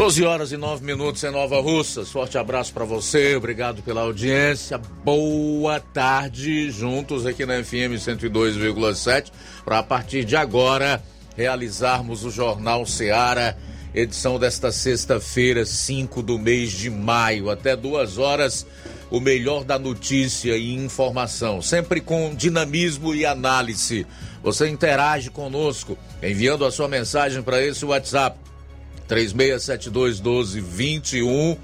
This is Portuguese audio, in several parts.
12 horas e 9 minutos em Nova Russas. Forte abraço para você, obrigado pela audiência. Boa tarde, juntos aqui na FM 102,7, para a partir de agora realizarmos o Jornal Seara, edição desta sexta-feira, 5 do mês de maio, até duas horas. O melhor da notícia e informação, sempre com dinamismo e análise. Você interage conosco enviando a sua mensagem para esse WhatsApp 36721221.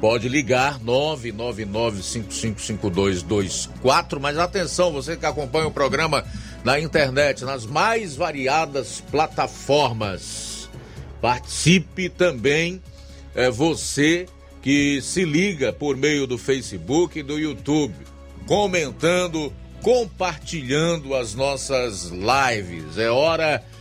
Pode ligar 999555224, mas atenção, você que acompanha o programa na internet, nas mais variadas plataformas. Participe também é você que se liga por meio do Facebook e do YouTube, comentando, compartilhando as nossas lives. É hora de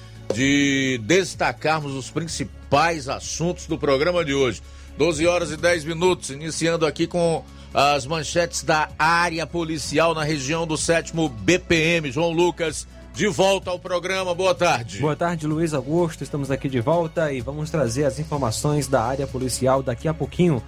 destacarmos os principais assuntos do programa de hoje. 12 horas e 10 minutos, iniciando aqui com as manchetes da área policial na região do 7 BPM. João Lucas, de volta ao programa. Boa tarde. Boa tarde, Luiz Augusto. Estamos aqui de volta e vamos trazer as informações da área policial daqui a pouquinho.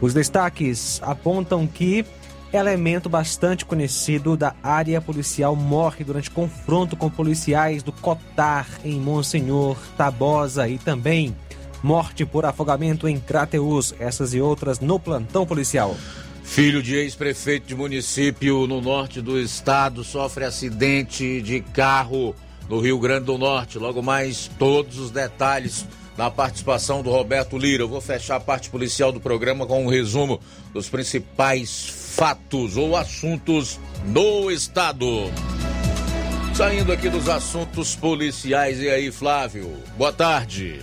Os destaques apontam que elemento bastante conhecido da área policial morre durante confronto com policiais do Cotar em Monsenhor Tabosa e também morte por afogamento em Crateus, essas e outras no plantão policial. Filho de ex-prefeito de município no norte do estado sofre acidente de carro no Rio Grande do Norte. Logo mais todos os detalhes na participação do Roberto Lira. Eu vou fechar a parte policial do programa com um resumo dos principais fatos ou assuntos no estado. Saindo aqui dos assuntos policiais, e aí, Flávio? Boa tarde.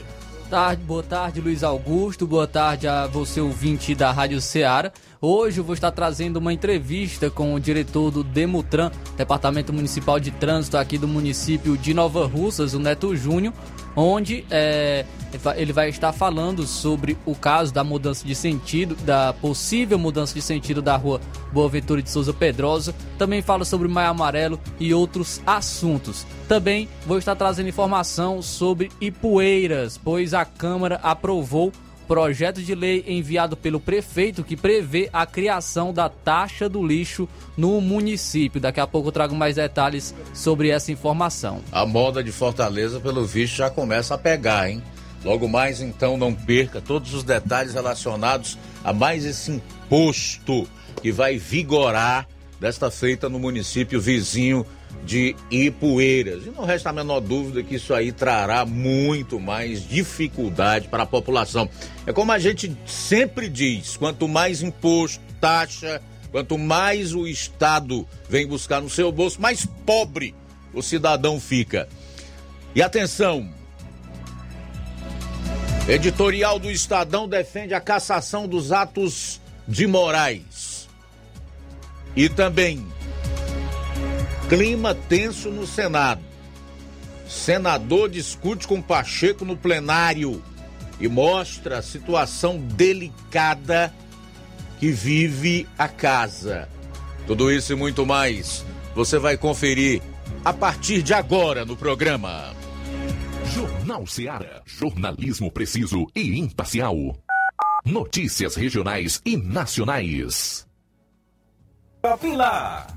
Tarde, boa tarde, Luiz Augusto. Boa tarde a você, ouvinte da Rádio Ceará. Hoje eu vou estar trazendo uma entrevista com o diretor do Demutran, Departamento Municipal de Trânsito aqui do município de Nova Russas, o Neto Júnior, onde é, ele vai estar falando sobre o caso da mudança de sentido, da possível mudança de sentido da rua Boa Ventura de Souza Pedrosa. Também fala sobre Maio Amarelo e outros assuntos. Também vou estar trazendo informação sobre Ipueiras, pois a Câmara aprovou projeto de lei enviado pelo prefeito que prevê a criação da taxa do lixo no município. Daqui a pouco eu trago mais detalhes sobre essa informação. A moda de Fortaleza, pelo visto, já começa a pegar, hein? Logo mais, então, não perca todos os detalhes relacionados a mais esse imposto que vai vigorar desta feita no município vizinho de Ipueiras. E não resta a menor dúvida que isso aí trará muito mais dificuldade para a população. É como a gente sempre diz: quanto mais imposto, taxa, quanto mais o Estado vem buscar no seu bolso, mais pobre o cidadão fica. E atenção! Editorial do Estadão defende a cassação dos atos de Moraes. E também Clima tenso no Senado. Senador discute com Pacheco no plenário e mostra a situação delicada que vive a casa. Tudo isso e muito mais você vai conferir a partir de agora no programa. Jornal Seara. Jornalismo preciso e imparcial. Notícias regionais e nacionais. Lá.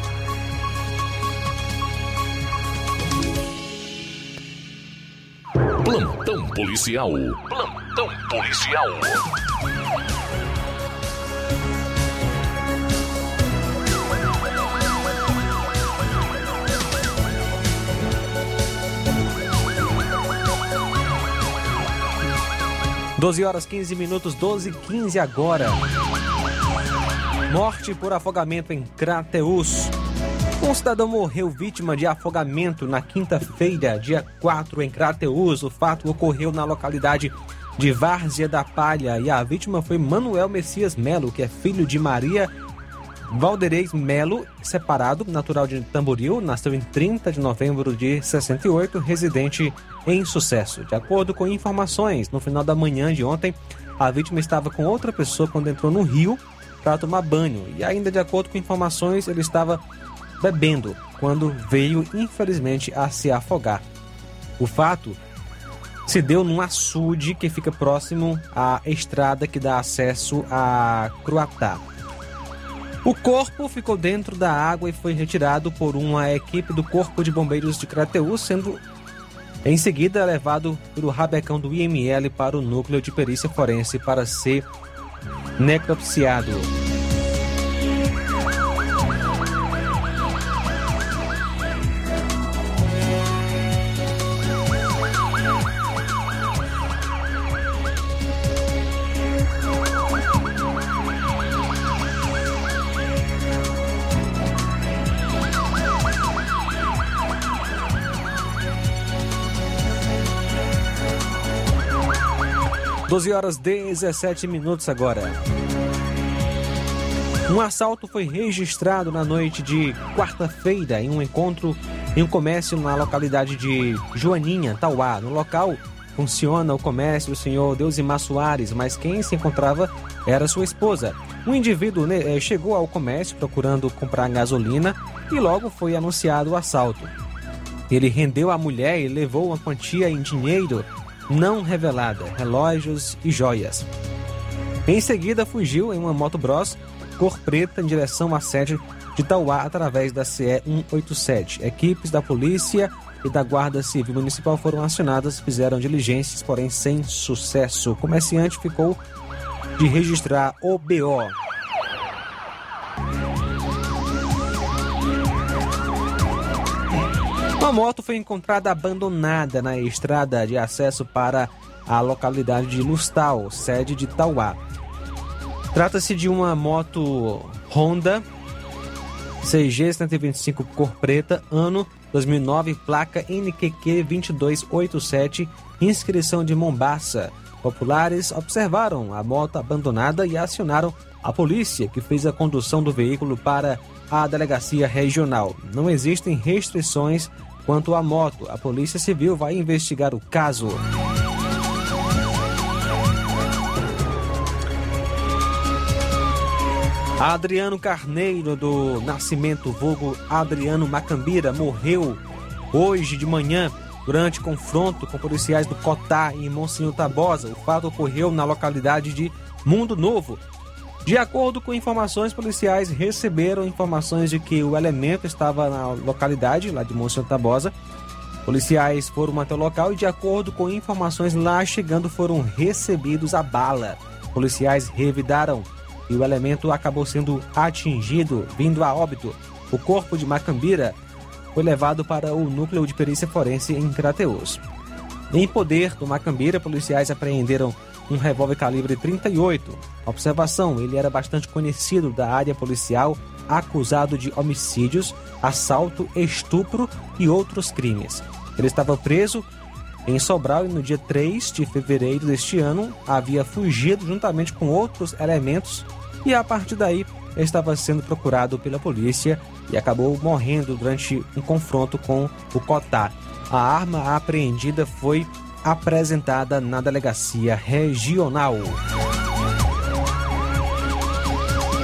Plantão policial. Plantão policial. Doze horas 15 minutos, 12 e 15 agora. Morte por afogamento em Crateus. Um cidadão morreu vítima de afogamento na quinta-feira, dia 4, em Crateus. O fato ocorreu na localidade de Várzea da Palha e a vítima foi Manuel Messias Melo, que é filho de Maria Valdereis Melo, separado, natural de Tamboril, nasceu em 30 de novembro de 68, residente em Sucesso. De acordo com informações, no final da manhã de ontem, a vítima estava com outra pessoa quando entrou no rio para tomar banho. E ainda de acordo com informações, ele estava bebendo quando veio, infelizmente, a se afogar. O fato se deu num açude que fica próximo à estrada que dá acesso a Cruatá. O corpo ficou dentro da água e foi retirado por uma equipe do Corpo de Bombeiros de Crateus, sendo em seguida levado pelo rabecão do IML para o núcleo de perícia forense para ser necropsiado. Doze horas 17 minutos agora. Um assalto foi registrado na noite de quarta-feira em um encontro em um comércio na localidade de Joaninha, Tauá. No local funciona o comércio do senhor Deusimar Soares, mas quem se encontrava era sua esposa. Um indivíduo né, eh, chegou ao comércio procurando comprar gasolina e logo foi anunciado o assalto. Ele rendeu a mulher e levou uma quantia em dinheiro não revelada, relógios e joias. Em seguida, fugiu em uma moto Bros cor preta em direção à sede de Tauá através da CE 187. Equipes da polícia e da Guarda Civil Municipal foram acionadas, fizeram diligências, porém sem sucesso. O comerciante ficou de registrar o BO. Uma moto foi encontrada abandonada na estrada de acesso para a localidade de Lustal, sede de Tauá. Trata-se de uma moto Honda CG 125 cor preta, ano 2009, placa NQQ 2287, inscrição de Mombaça. Populares observaram a moto abandonada e acionaram a polícia, que fez a condução do veículo para a delegacia regional. Não existem restrições quanto à moto. A Polícia Civil vai investigar o caso. Adriano Carneiro, do Nascimento Vulgo Adriano Macambira, morreu hoje de manhã, durante confronto com policiais do Cotá em Monsenhor Tabosa. O fato ocorreu na localidade de Mundo Novo. De acordo com informações policiais, receberam informações de que o elemento estava na localidade, lá de Monsenhor Tabosa. Policiais foram até o local e, de acordo com informações lá chegando, foram recebidos a bala. Policiais revidaram e o elemento acabou sendo atingido, vindo a óbito. O corpo de Macambira foi levado para o núcleo de perícia forense em Crateus. Em poder do Macambira, policiais apreenderam um revólver calibre 38. Observação: ele era bastante conhecido da área policial, acusado de homicídios, assalto, estupro e outros crimes. Ele estava preso em Sobral e no dia 3 de fevereiro deste ano havia fugido juntamente com outros elementos e a partir daí estava sendo procurado pela polícia e acabou morrendo durante um confronto com o Cotá. A arma apreendida foi apresentada na delegacia regional.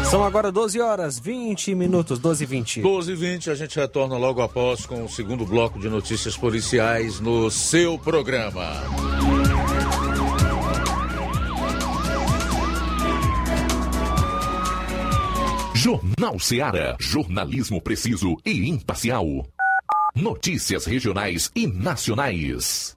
São agora 12 horas 20 minutos, 12 e 20. 12 e 20, a gente retorna logo após com o segundo bloco de notícias policiais no seu programa. Jornal Seara. Jornalismo preciso e imparcial. Notícias regionais e nacionais.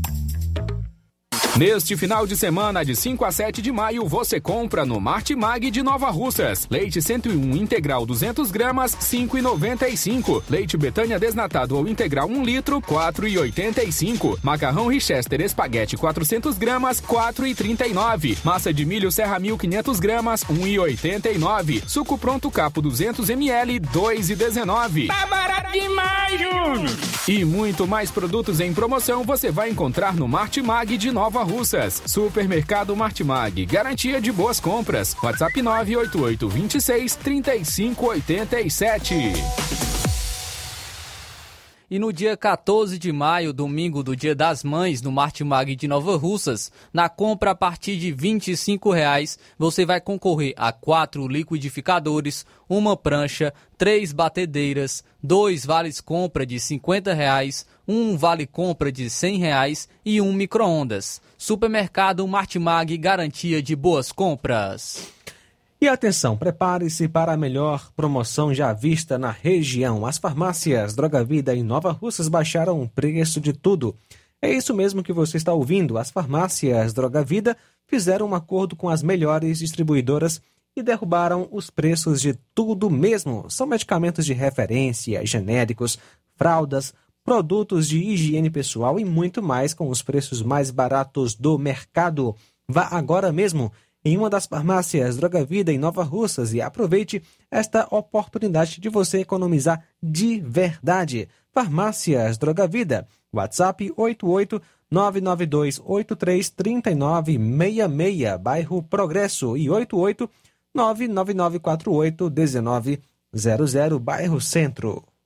Neste final de semana, de 5 a 7 de maio, você compra no Martimag de Nova Russas. Leite 101 integral 200 gramas, 5,95. Leite Betânia desnatado ou integral 1 litro, 4,85. Macarrão Richester espaguete 400 gramas, 4,39. Massa de milho Serra 1500 gramas, 1,89. Suco pronto capo 200 ml, 2,19. Tá barato demais, Júnior! E muito mais produtos em promoção você vai encontrar no Martimag de Nova Russas. Supermercado Martimag. Garantia de boas compras. WhatsApp 988 26 3587. E no dia 14 de maio, domingo do Dia das Mães, no Martimag de Nova Russas, na compra a partir de 25 reais, você vai concorrer a quatro liquidificadores, uma prancha, três batedeiras, dois vales compra de 50 reais, um vale compra de 100 reais e um micro-ondas. Supermercado Martimag garantia de boas compras. E atenção, prepare-se para a melhor promoção já vista na região. As farmácias Droga Vida e Nova Russas baixaram o preço de tudo. É isso mesmo que você está ouvindo. As farmácias Droga Vida fizeram um acordo com as melhores distribuidoras e derrubaram os preços de tudo mesmo. São medicamentos de referência, genéricos, fraldas, produtos de higiene pessoal e muito mais com os preços mais baratos do mercado. Vá agora mesmo em uma das farmácias Droga Vida em Nova Russas e aproveite esta oportunidade de você economizar de verdade. Farmácias Droga Vida, WhatsApp 88 99283 3966, bairro Progresso e 88 99948 1900, bairro Centro.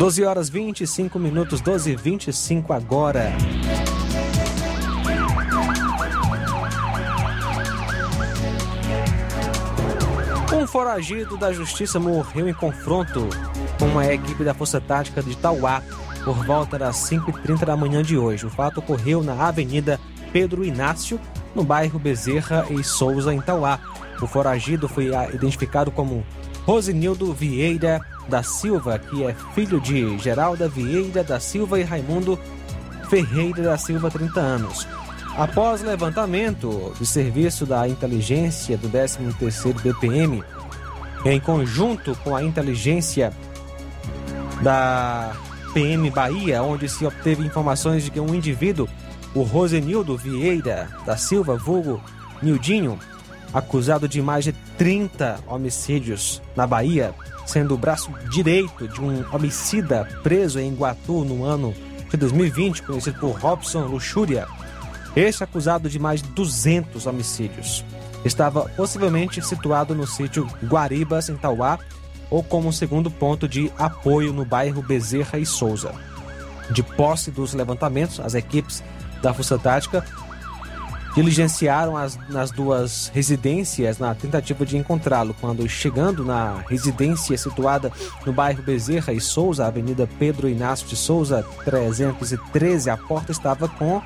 Doze horas vinte e cinco minutos, doze vinte e cinco agora. Um foragido da justiça morreu em confronto com uma equipe da Força Tática de Tauá por volta das 5h30 da manhã de hoje. O fato ocorreu na Avenida Pedro Inácio, no bairro Bezerra e Souza, em Tauá. O foragido foi identificado como Rosinildo Vieira da Silva, que é filho de Geralda Vieira da Silva e Raimundo Ferreira da Silva, 30 anos. Após levantamento de serviço da inteligência do 13º BPM, em conjunto com a inteligência da PM Bahia, onde se obteve informações de que um indivíduo, o Rosenildo Vieira da Silva, vulgo Nildinho, acusado de mais de 30 homicídios na Bahia, sendo o braço direito de um homicida preso em Guatu no ano de 2020, conhecido por Robson Luxúria, este acusado de mais de 200 homicídios. Estava possivelmente situado no sítio Guaribas, em Tauá, ou como segundo ponto de apoio no bairro Bezerra e Souza. De posse dos levantamentos, as equipes da Força Tática diligenciaram as, nas duas residências na tentativa de encontrá-lo. Quando chegando na residência situada no bairro Bezerra e Souza, Avenida Pedro Inácio de Souza, 313, a porta estava com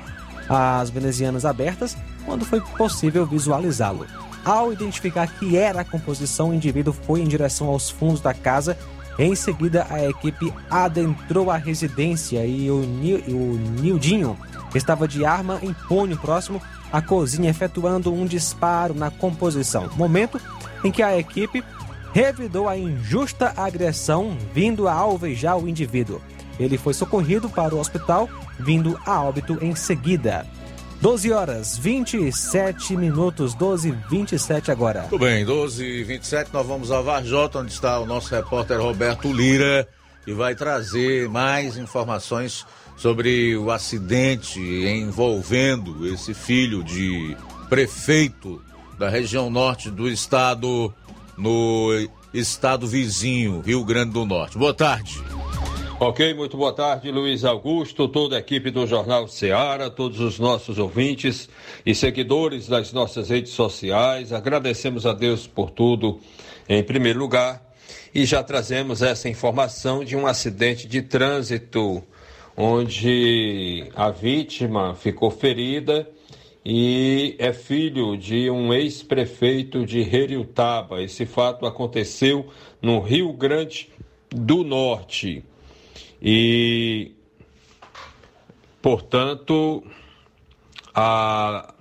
as venezianas abertas quando foi possível visualizá-lo. Ao identificar que era a composição, o indivíduo foi em direção aos fundos da casa. Em seguida, a equipe adentrou a residência e o, o Nildinho estava de arma em punho próximo à cozinha, efetuando um disparo na composição. Momento em que a equipe revidou a injusta agressão vindo a alvejar o indivíduo. Ele foi socorrido para o hospital, vindo a óbito em seguida. 12 horas 27 minutos, 12 27 agora. Tudo bem, 12 27 nós vamos a Varjota, onde está o nosso repórter Roberto Lira, e vai trazer mais informações sobre o acidente envolvendo esse filho de prefeito da região norte do estado, no estado vizinho, Rio Grande do Norte. Boa tarde. Ok, muito boa tarde, Luiz Augusto, toda a equipe do Jornal Ceará, todos os nossos ouvintes e seguidores das nossas redes sociais. Agradecemos a Deus por tudo, em primeiro lugar, e já trazemos essa informação de um acidente de trânsito, onde a vítima ficou ferida e é filho de um ex-prefeito de Heriutaba. Esse fato aconteceu no Rio Grande do Norte. E, portanto, a,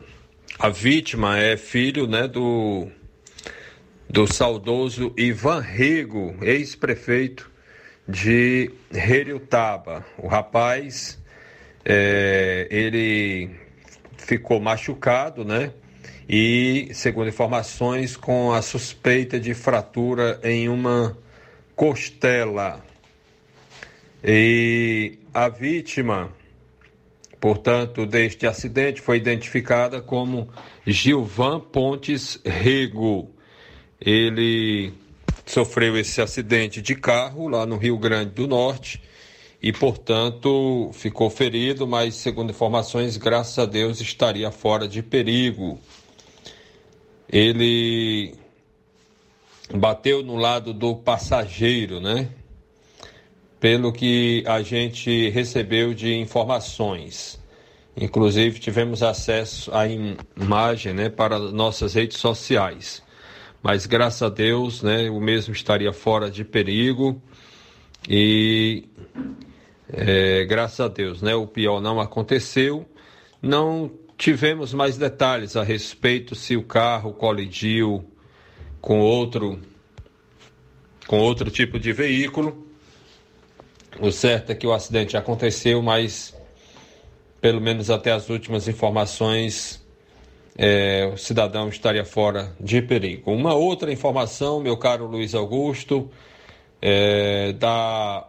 a vítima é filho né, do, do saudoso Ivan Rego, ex-prefeito de Heriutaba. O rapaz, é, ele ficou machucado, né? E, segundo informações, com a suspeita de fratura em uma costela. E a vítima, portanto, deste acidente foi identificada como Gilvan Pontes Rego. Ele sofreu esse acidente de carro lá no Rio Grande do Norte e, portanto, ficou ferido, mas, segundo informações, graças a Deus estaria fora de perigo. Ele bateu no lado do passageiro, né? Pelo que a gente recebeu de informações. Inclusive tivemos acesso à imagem, né, para nossas redes sociais. Mas graças a Deus, né, o mesmo estaria fora de perigo e é, graças a Deus, né, o pior não aconteceu. Não tivemos mais detalhes a respeito se o carro colidiu com outro com outro tipo de veículo. O certo é que o acidente aconteceu, mas pelo menos até as últimas informações, é, o cidadão estaria fora de perigo. Uma outra informação, meu caro Luiz Augusto, é, da,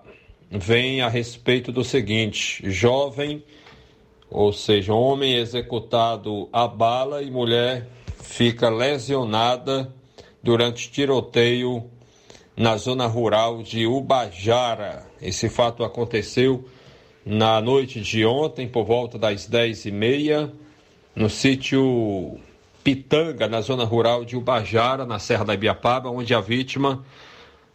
vem a respeito do seguinte: jovem, ou seja, homem executado a bala e mulher fica lesionada durante tiroteio na zona rural de Ubajara. Esse fato aconteceu na noite de ontem, por volta das 10h30, no sítio Pitanga, na zona rural de Ubajara, na Serra da Ibiapaba, onde a vítima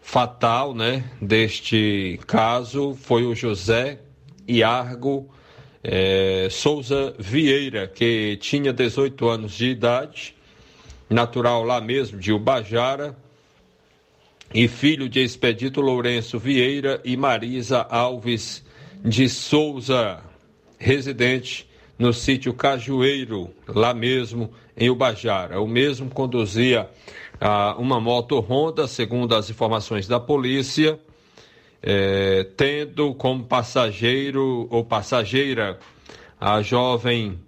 fatal né, deste caso foi o José Iargo é, Souza Vieira, que tinha 18 anos de idade natural lá mesmo de Ubajara, e filho de Expedito Lourenço Vieira e Marisa Alves de Souza, residente no sítio Cajueiro, lá mesmo em Ubajara. O mesmo conduzia ah, uma moto Honda, segundo as informações da polícia, eh, tendo como passageiro ou passageira a jovem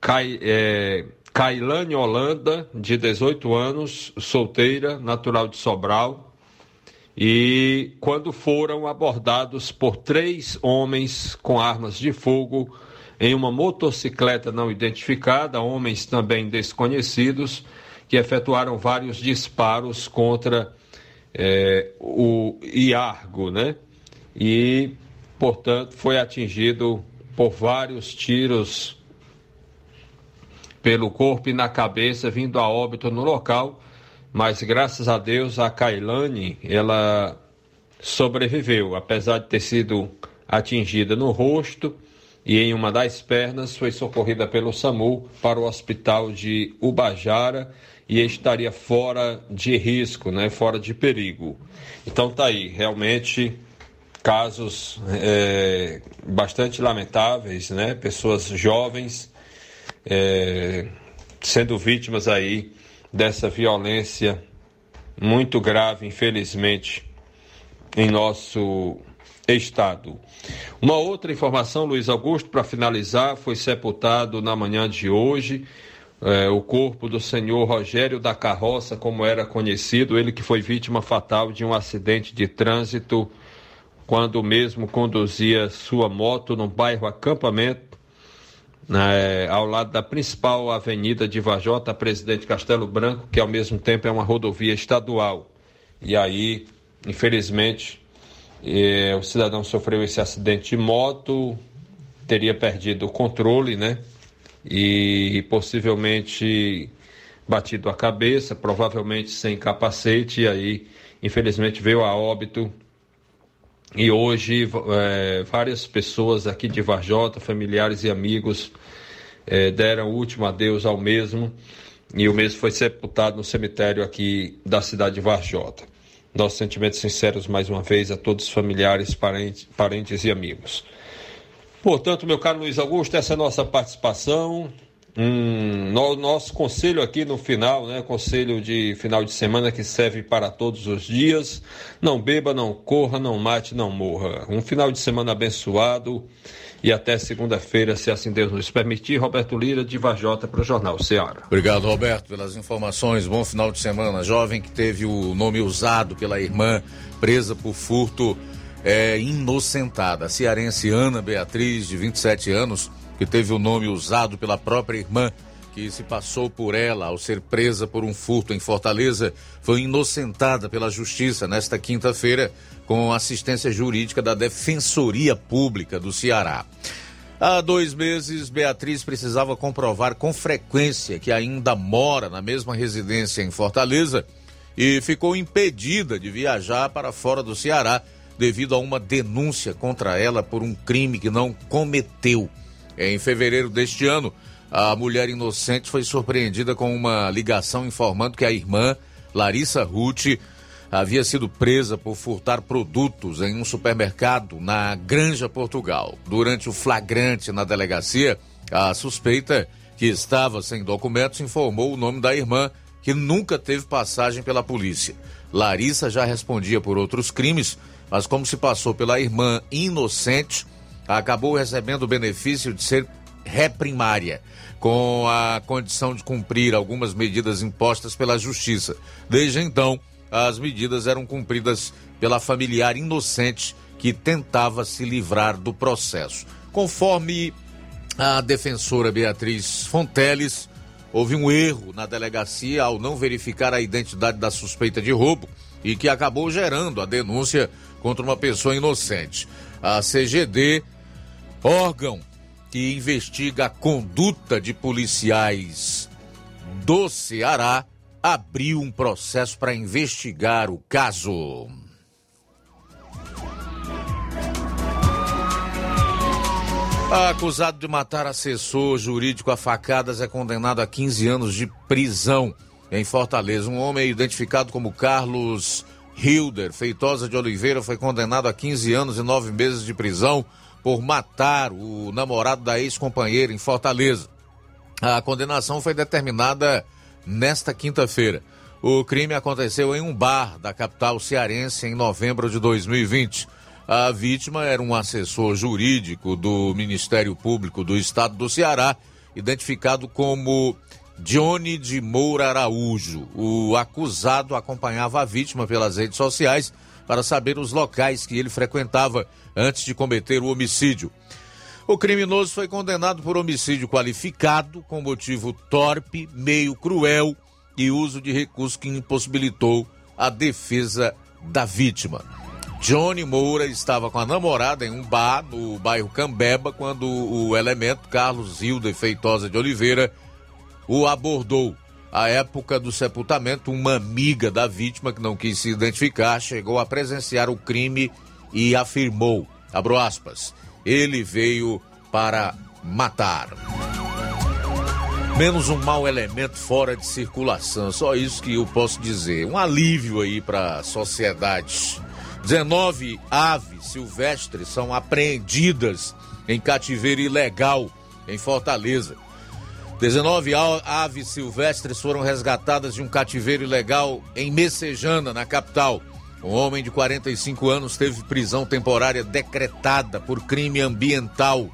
Kai, eh, Kailane Holanda, de 18 anos, solteira, natural de Sobral. E quando foram abordados por três homens com armas de fogo em uma motocicleta não identificada, homens também desconhecidos, que efetuaram vários disparos contra é, o Iargo, né? E, portanto, foi atingido por vários tiros pelo corpo e na cabeça, vindo a óbito no local. Mas graças a Deus a Kailane, ela sobreviveu, apesar de ter sido atingida no rosto e em uma das pernas, foi socorrida pelo SAMU para o hospital de Ubajara e estaria fora de risco, né, fora de perigo. Então tá aí, realmente casos é, bastante lamentáveis, né, pessoas jovens é, sendo vítimas aí dessa violência muito grave, infelizmente, em nosso estado. Uma outra informação, Luiz Augusto, para finalizar, foi sepultado na manhã de hoje é, o corpo do senhor Rogério da Carroça, como era conhecido, ele que foi vítima fatal de um acidente de trânsito quando mesmo conduzia sua moto no bairro Acampamento né, ao lado da principal avenida de Vajota, Presidente Castelo Branco, que ao mesmo tempo é uma rodovia estadual. E aí, infelizmente, eh, o cidadão sofreu esse acidente de moto, teria perdido o controle, né? E possivelmente batido a cabeça, provavelmente sem capacete, e aí, infelizmente, veio a óbito e hoje é, várias pessoas aqui de Varjota, familiares e amigos, é, deram o último adeus ao mesmo e o mesmo foi sepultado no cemitério aqui da cidade de Varjota. Nossos sentimentos sinceros mais uma vez a todos os familiares, parentes, parentes e amigos. Portanto, meu caro Luiz Augusto, essa é a nossa participação um no, nosso conselho aqui no final, né? Conselho de final de semana que serve para todos os dias. Não beba, não corra, não mate, não morra. Um final de semana abençoado e até segunda-feira, se assim Deus nos permitir. Roberto Lira, de Vajota, para o Jornal Ceará. Obrigado, Roberto, pelas informações. Bom final de semana. Jovem que teve o nome usado pela irmã, presa por furto, é inocentada. Cearense Ana Beatriz, de 27 anos que teve o nome usado pela própria irmã, que se passou por ela ao ser presa por um furto em Fortaleza, foi inocentada pela Justiça nesta quinta-feira com assistência jurídica da Defensoria Pública do Ceará. Há dois meses, Beatriz precisava comprovar com frequência que ainda mora na mesma residência em Fortaleza e ficou impedida de viajar para fora do Ceará devido a uma denúncia contra ela por um crime que não cometeu. Em fevereiro deste ano, a mulher inocente foi surpreendida com uma ligação informando que a irmã, Larissa Ruth, havia sido presa por furtar produtos em um supermercado na Granja Portugal. Durante o flagrante na delegacia, a suspeita, que estava sem documentos, informou o nome da irmã, que nunca teve passagem pela polícia. Larissa já respondia por outros crimes, mas como se passou pela irmã inocente, acabou recebendo o benefício de ser reprimária, com a condição de cumprir algumas medidas impostas pela Justiça. Desde então, as medidas eram cumpridas pela familiar inocente que tentava se livrar do processo. Conforme a defensora Beatriz Fonteles, houve um erro na delegacia ao não verificar a identidade da suspeita de roubo e que acabou gerando a denúncia contra uma pessoa inocente. A CGD órgão que investiga a conduta de policiais do Ceará, abriu um processo para investigar o caso. Acusado de matar assessor jurídico a facadas é condenado a 15 anos de prisão em Fortaleza. Um homem identificado como Carlos Hilder Feitosa de Oliveira foi condenado a 15 anos e 9 meses de prisão por matar o namorado da ex-companheira em Fortaleza. A condenação foi determinada nesta quinta-feira. O crime aconteceu em um bar da capital cearense em novembro de 2020. A vítima era um assessor jurídico do Ministério Público do Estado do Ceará, identificado como Johnny de Moura Araújo. O acusado acompanhava a vítima pelas redes sociais para saber os locais que ele frequentava antes de cometer o homicídio. O criminoso foi condenado por homicídio qualificado com motivo torpe, meio cruel e uso de recurso que impossibilitou a defesa da vítima. Johnny Moura estava com a namorada em um bar no bairro Cambeba quando o elemento Carlos Hilda Feitosa de Oliveira o abordou. À época do sepultamento, uma amiga da vítima, que não quis se identificar, chegou a presenciar o crime e afirmou, abro aspas, ele veio para matar. Menos um mau elemento fora de circulação, só isso que eu posso dizer. Um alívio aí para a sociedade. 19 aves silvestres são apreendidas em cativeiro ilegal em Fortaleza. 19 aves silvestres foram resgatadas de um cativeiro ilegal em Messejana, na capital. Um homem de 45 anos teve prisão temporária decretada por crime ambiental.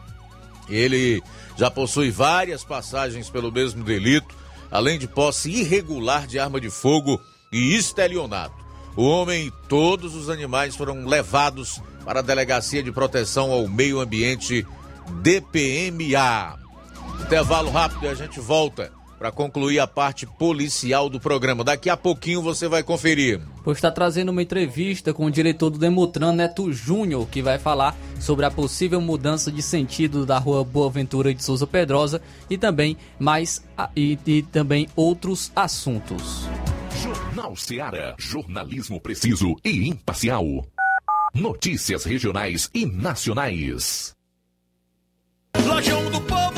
Ele já possui várias passagens pelo mesmo delito, além de posse irregular de arma de fogo e estelionato. O homem e todos os animais foram levados para a Delegacia de Proteção ao Meio Ambiente DPMA. Intervalo rápido e a gente volta para concluir a parte policial do programa. Daqui a pouquinho você vai conferir. Pois está trazendo uma entrevista com o diretor do Demutran, Neto Júnior, que vai falar sobre a possível mudança de sentido da rua Boa Ventura de Souza Pedrosa e também mais e, e também outros assuntos. Jornal Ceará, jornalismo preciso e imparcial. Notícias regionais e nacionais. Lojão do Povo,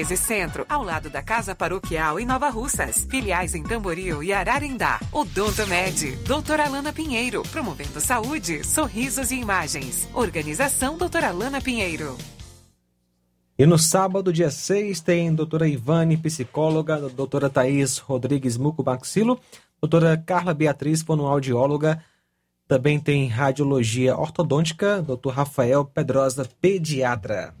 1213 Centro, ao lado da Casa Paroquial em Nova Russas. Filiais em Tamboril e Ararindá. Odonto Med, doutora Alana Pinheiro, promovendo saúde, sorrisos e imagens. Organização doutora Alana Pinheiro. E no sábado, dia 6, tem doutora Ivane, psicóloga, doutora Thaís Rodrigues Mucubaxilo, doutora Carla Beatriz, fonoaudióloga, também tem radiologia ortodôntica, doutor Rafael Pedrosa, pediatra.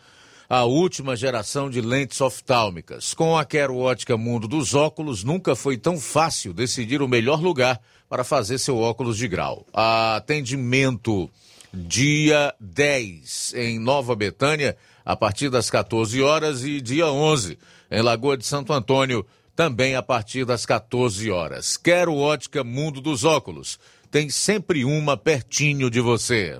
a última geração de lentes oftálmicas. Com a Quero Ótica Mundo dos Óculos, nunca foi tão fácil decidir o melhor lugar para fazer seu óculos de grau. Atendimento dia 10 em Nova Betânia, a partir das 14 horas, e dia 11 em Lagoa de Santo Antônio, também a partir das 14 horas. Quero ótica Mundo dos Óculos. Tem sempre uma pertinho de você.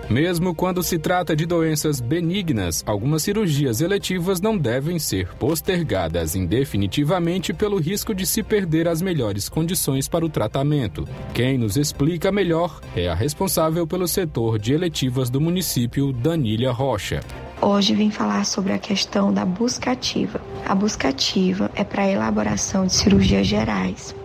Mesmo quando se trata de doenças benignas, algumas cirurgias eletivas não devem ser postergadas indefinitivamente pelo risco de se perder as melhores condições para o tratamento. Quem nos explica melhor é a responsável pelo setor de eletivas do município, Danília Rocha. Hoje vim falar sobre a questão da busca ativa. A busca ativa é para a elaboração de cirurgias gerais.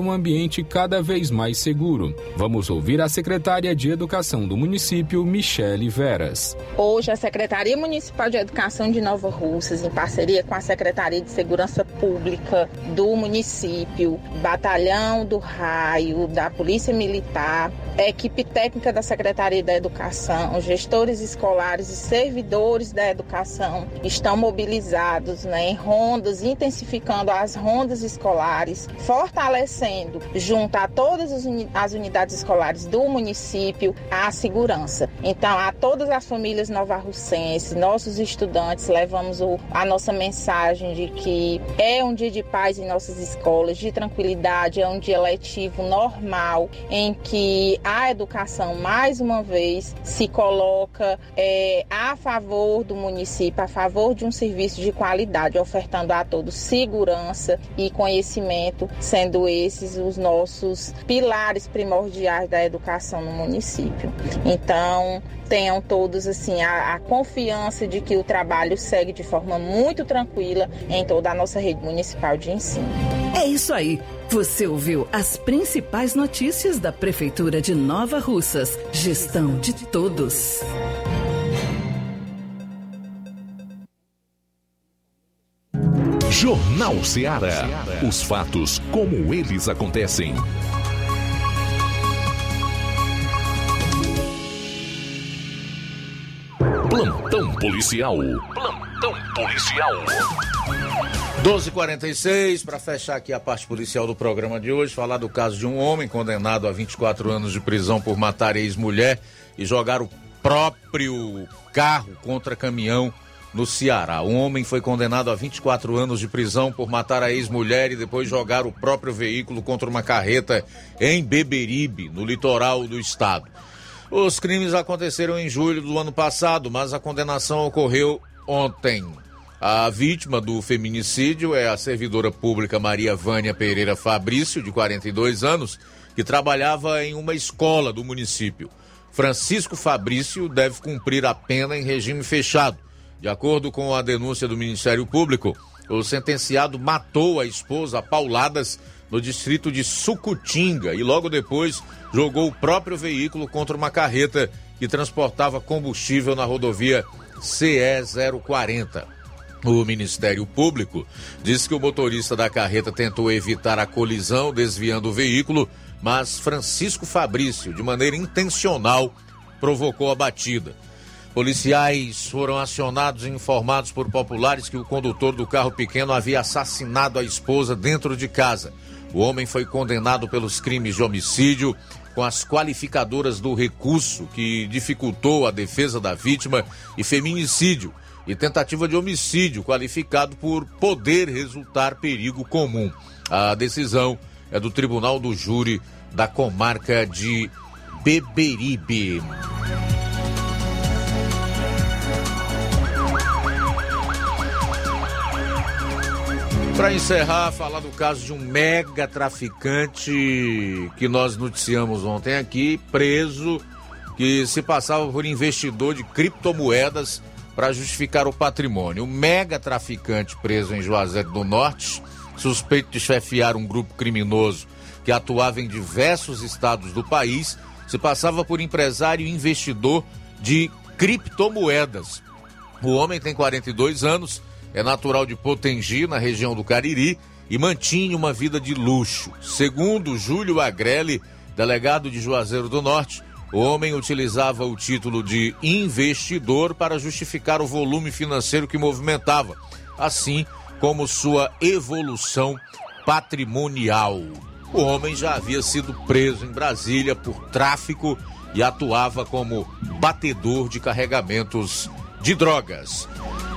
um ambiente cada vez mais seguro. Vamos ouvir a secretária de Educação do município, Michele Veras. Hoje, a Secretaria Municipal de Educação de Nova Russas, em parceria com a Secretaria de Segurança Pública do município, Batalhão do Raio, da Polícia Militar, equipe técnica da Secretaria da Educação, gestores escolares e servidores da educação estão mobilizados né, em rondas, intensificando as rondas escolares, junto a todas as unidades escolares do município, a segurança. Então, a todas as famílias novarrucenses, nossos estudantes, levamos o, a nossa mensagem de que é um dia de paz em nossas escolas, de tranquilidade, é um dia letivo normal, em que a educação, mais uma vez, se coloca é, a favor do município, a favor de um serviço de qualidade, ofertando a todos segurança e conhecimento, sendo esses os nossos pilares primordiais da educação no município. Então, tenham todos assim a, a, confiança de que o trabalho segue de forma muito tranquila em toda a nossa rede municipal de ensino. É isso aí. Você ouviu as principais notícias da Prefeitura de Nova Russas. Gestão de todos. Jornal Ceará. Os fatos como eles acontecem. Plantão policial. Plantão policial. 12:46 para fechar aqui a parte policial do programa de hoje, falar do caso de um homem condenado a 24 anos de prisão por matar ex-mulher e jogar o próprio carro contra caminhão no Ceará. Um homem foi condenado a 24 anos de prisão por matar a ex-mulher e depois jogar o próprio veículo contra uma carreta em Beberibe, no litoral do estado. Os crimes aconteceram em julho do ano passado, mas a condenação ocorreu ontem. A vítima do feminicídio é a servidora pública Maria Vânia Pereira Fabrício, de 42 anos, que trabalhava em uma escola do município. Francisco Fabrício deve cumprir a pena em regime fechado. De acordo com a denúncia do Ministério Público, o sentenciado matou a esposa pauladas no distrito de Sucutinga e logo depois jogou o próprio veículo contra uma carreta que transportava combustível na rodovia CE 040. O Ministério Público diz que o motorista da carreta tentou evitar a colisão desviando o veículo, mas Francisco Fabrício, de maneira intencional, provocou a batida. Policiais foram acionados e informados por populares que o condutor do carro pequeno havia assassinado a esposa dentro de casa. O homem foi condenado pelos crimes de homicídio, com as qualificadoras do recurso que dificultou a defesa da vítima e feminicídio e tentativa de homicídio qualificado por poder resultar perigo comum. A decisão é do Tribunal do Júri da comarca de Beberibe. Para encerrar, falar do caso de um mega traficante que nós noticiamos ontem aqui, preso, que se passava por investidor de criptomoedas para justificar o patrimônio. O mega traficante preso em Juazeiro do Norte, suspeito de chefiar um grupo criminoso que atuava em diversos estados do país, se passava por empresário e investidor de criptomoedas. O homem tem 42 anos, é natural de Potengi, na região do Cariri, e mantinha uma vida de luxo. Segundo Júlio Agrelli, delegado de Juazeiro do Norte, o homem utilizava o título de investidor para justificar o volume financeiro que movimentava, assim como sua evolução patrimonial. O homem já havia sido preso em Brasília por tráfico e atuava como batedor de carregamentos de drogas.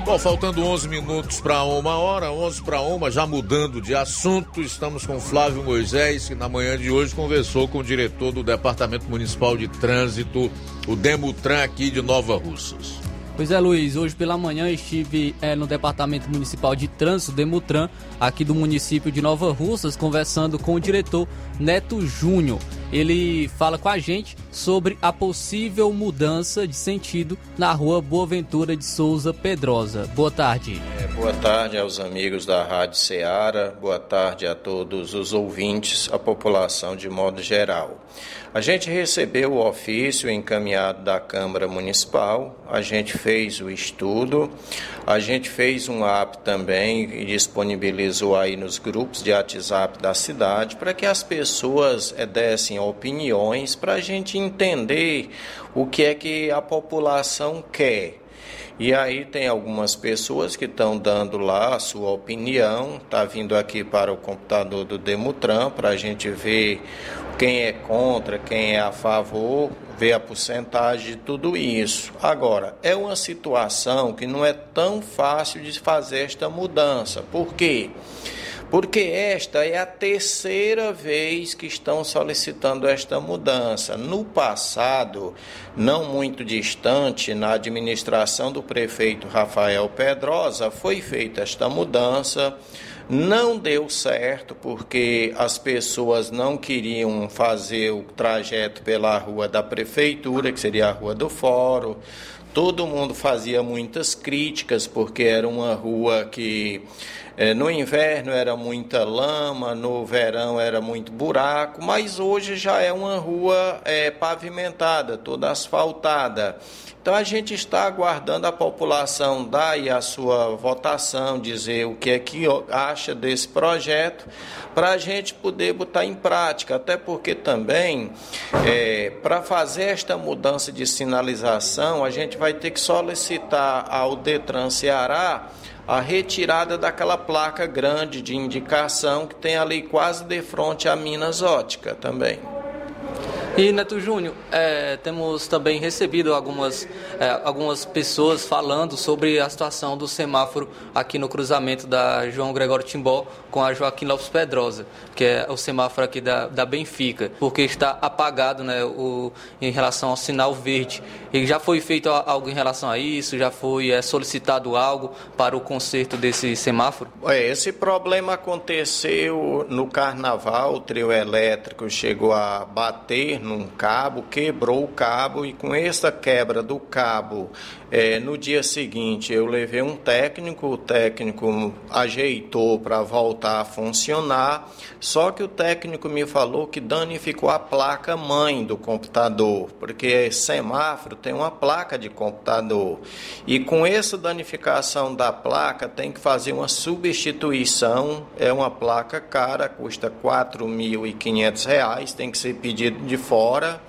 Bom, faltando 11 minutos para uma hora, 11 para uma, já mudando de assunto, estamos com Flávio Moisés, que na manhã de hoje conversou com o diretor do Departamento Municipal de Trânsito, o Demutran, aqui de Nova Russas. Pois é, Luiz, hoje pela manhã estive é, no Departamento Municipal de Trânsito, Demutran, aqui do município de Nova Russas, conversando com o diretor Neto Júnior. Ele fala com a gente sobre a possível mudança de sentido na rua Boaventura de Souza Pedrosa. Boa tarde. É, boa tarde aos amigos da Rádio Ceará, boa tarde a todos os ouvintes, a população de modo geral. A gente recebeu o ofício encaminhado da Câmara Municipal, a gente fez o estudo, a gente fez um app também e disponibilizou aí nos grupos de WhatsApp da cidade para que as pessoas eh, dessem opiniões para a gente entender o que é que a população quer. E aí tem algumas pessoas que estão dando lá a sua opinião, está vindo aqui para o computador do Demutran para a gente ver quem é contra, quem é a favor, ver a porcentagem de tudo isso. Agora, é uma situação que não é tão fácil de fazer esta mudança. Por quê? porque esta é a terceira vez que estão solicitando esta mudança. No passado, não muito distante, na administração do prefeito Rafael Pedrosa, foi feita esta mudança. Não deu certo porque as pessoas não queriam fazer o trajeto pela rua da prefeitura, que seria a rua do Fórum. Todo mundo fazia muitas críticas porque era uma rua que no inverno era muita lama, no verão era muito buraco, mas hoje já é uma rua é, pavimentada, toda asfaltada. Então a gente está aguardando a população dar a sua votação, dizer o que é que acha desse projeto, para a gente poder botar em prática. Até porque também, é, para fazer esta mudança de sinalização, a gente vai ter que solicitar ao Detran Ceará a retirada daquela placa grande de indicação que tem ali quase de frente à Minas Ótica também. E Neto Júnior, é, temos também recebido algumas, é, algumas pessoas falando sobre a situação do semáforo aqui no cruzamento da João Gregório Timbó com a Joaquim Lopes Pedrosa, que é o semáforo aqui da, da Benfica, porque está apagado né, o, em relação ao sinal verde. E já foi feito algo em relação a isso? Já foi é, solicitado algo para o conserto desse semáforo? É, esse problema aconteceu no carnaval, o trio elétrico chegou a bater num cabo, quebrou o cabo e com essa quebra do cabo, é, no dia seguinte eu levei um técnico, o técnico ajeitou para voltar a funcionar, só que o técnico me falou que danificou a placa mãe do computador, porque semáforo tem uma placa de computador. E com essa danificação da placa tem que fazer uma substituição, é uma placa cara, custa R$ 4.500, tem que ser pedido de fora.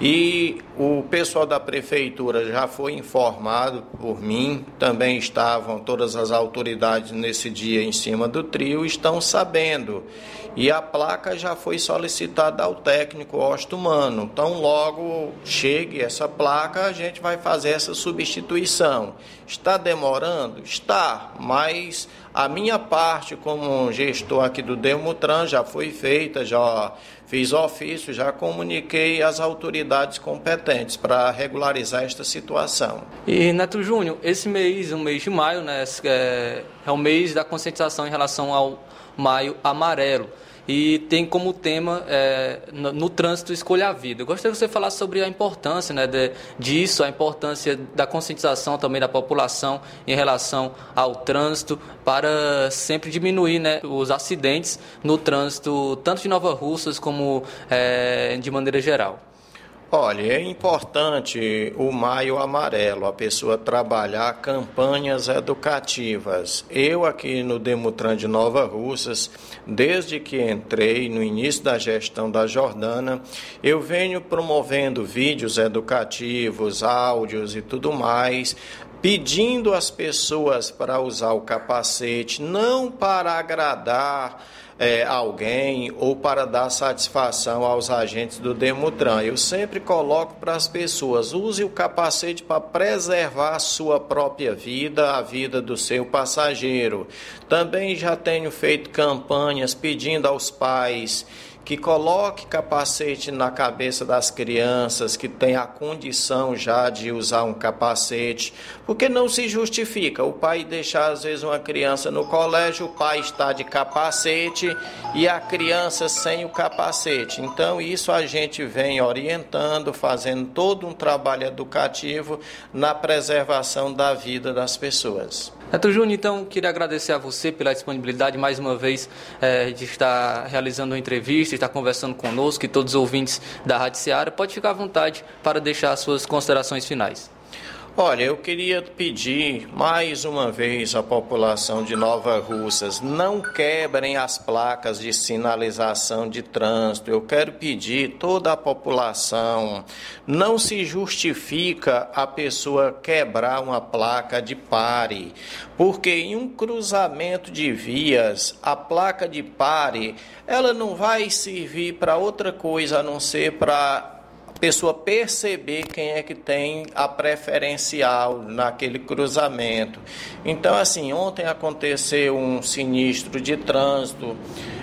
E o pessoal da prefeitura já foi informado por mim, também estavam todas as autoridades nesse dia em cima do trio, estão sabendo. E a placa já foi solicitada ao técnico Ostumano. Então, logo chegue essa placa, a gente vai fazer essa substituição. Está demorando? Está, mas a minha parte como gestor aqui do Demutran já foi feita, já fiz ofício, já comuniquei às autoridades competentes para regularizar esta situação. E Neto Júnior, esse mês, o mês de maio, né, é, é o mês da conscientização em relação ao Maio Amarelo e tem como tema é, no, no, trânsito escolha a vida. Eu gostaria que você falasse sobre a importância né, de, disso, a importância da conscientização também da população em relação ao trânsito para sempre diminuir né, os acidentes no trânsito, tanto de Nova Russas como é, de maneira geral. Olha, é importante o Maio Amarelo, a pessoa trabalhar campanhas educativas. Eu aqui no Demutran de Nova Russas, desde que entrei no início da gestão da Jordana, eu venho promovendo vídeos educativos, áudios e tudo mais pedindo às pessoas para usar o capacete, não para agradar é, alguém ou para dar satisfação aos agentes do Demutran. Eu sempre coloco para as pessoas: use o capacete para preservar a sua própria vida, a vida do seu passageiro. Também já tenho feito campanhas pedindo aos pais que coloque capacete na cabeça das crianças que têm a condição já de usar um capacete, porque não se justifica o pai deixar às vezes uma criança no colégio, o pai está de capacete e a criança sem o capacete. Então isso a gente vem orientando, fazendo todo um trabalho educativo na preservação da vida das pessoas. Neto Júnior, então, queria agradecer a você pela disponibilidade mais uma vez é, de estar realizando uma entrevista, estar conversando conosco e todos os ouvintes da Rádio Seara. Pode ficar à vontade para deixar as suas considerações finais. Olha, eu queria pedir mais uma vez à população de Nova Russas, não quebrem as placas de sinalização de trânsito. Eu quero pedir toda a população, não se justifica a pessoa quebrar uma placa de pare, porque em um cruzamento de vias, a placa de pare, ela não vai servir para outra coisa a não ser para pessoa perceber quem é que tem a preferencial naquele cruzamento. Então, assim, ontem aconteceu um sinistro de trânsito,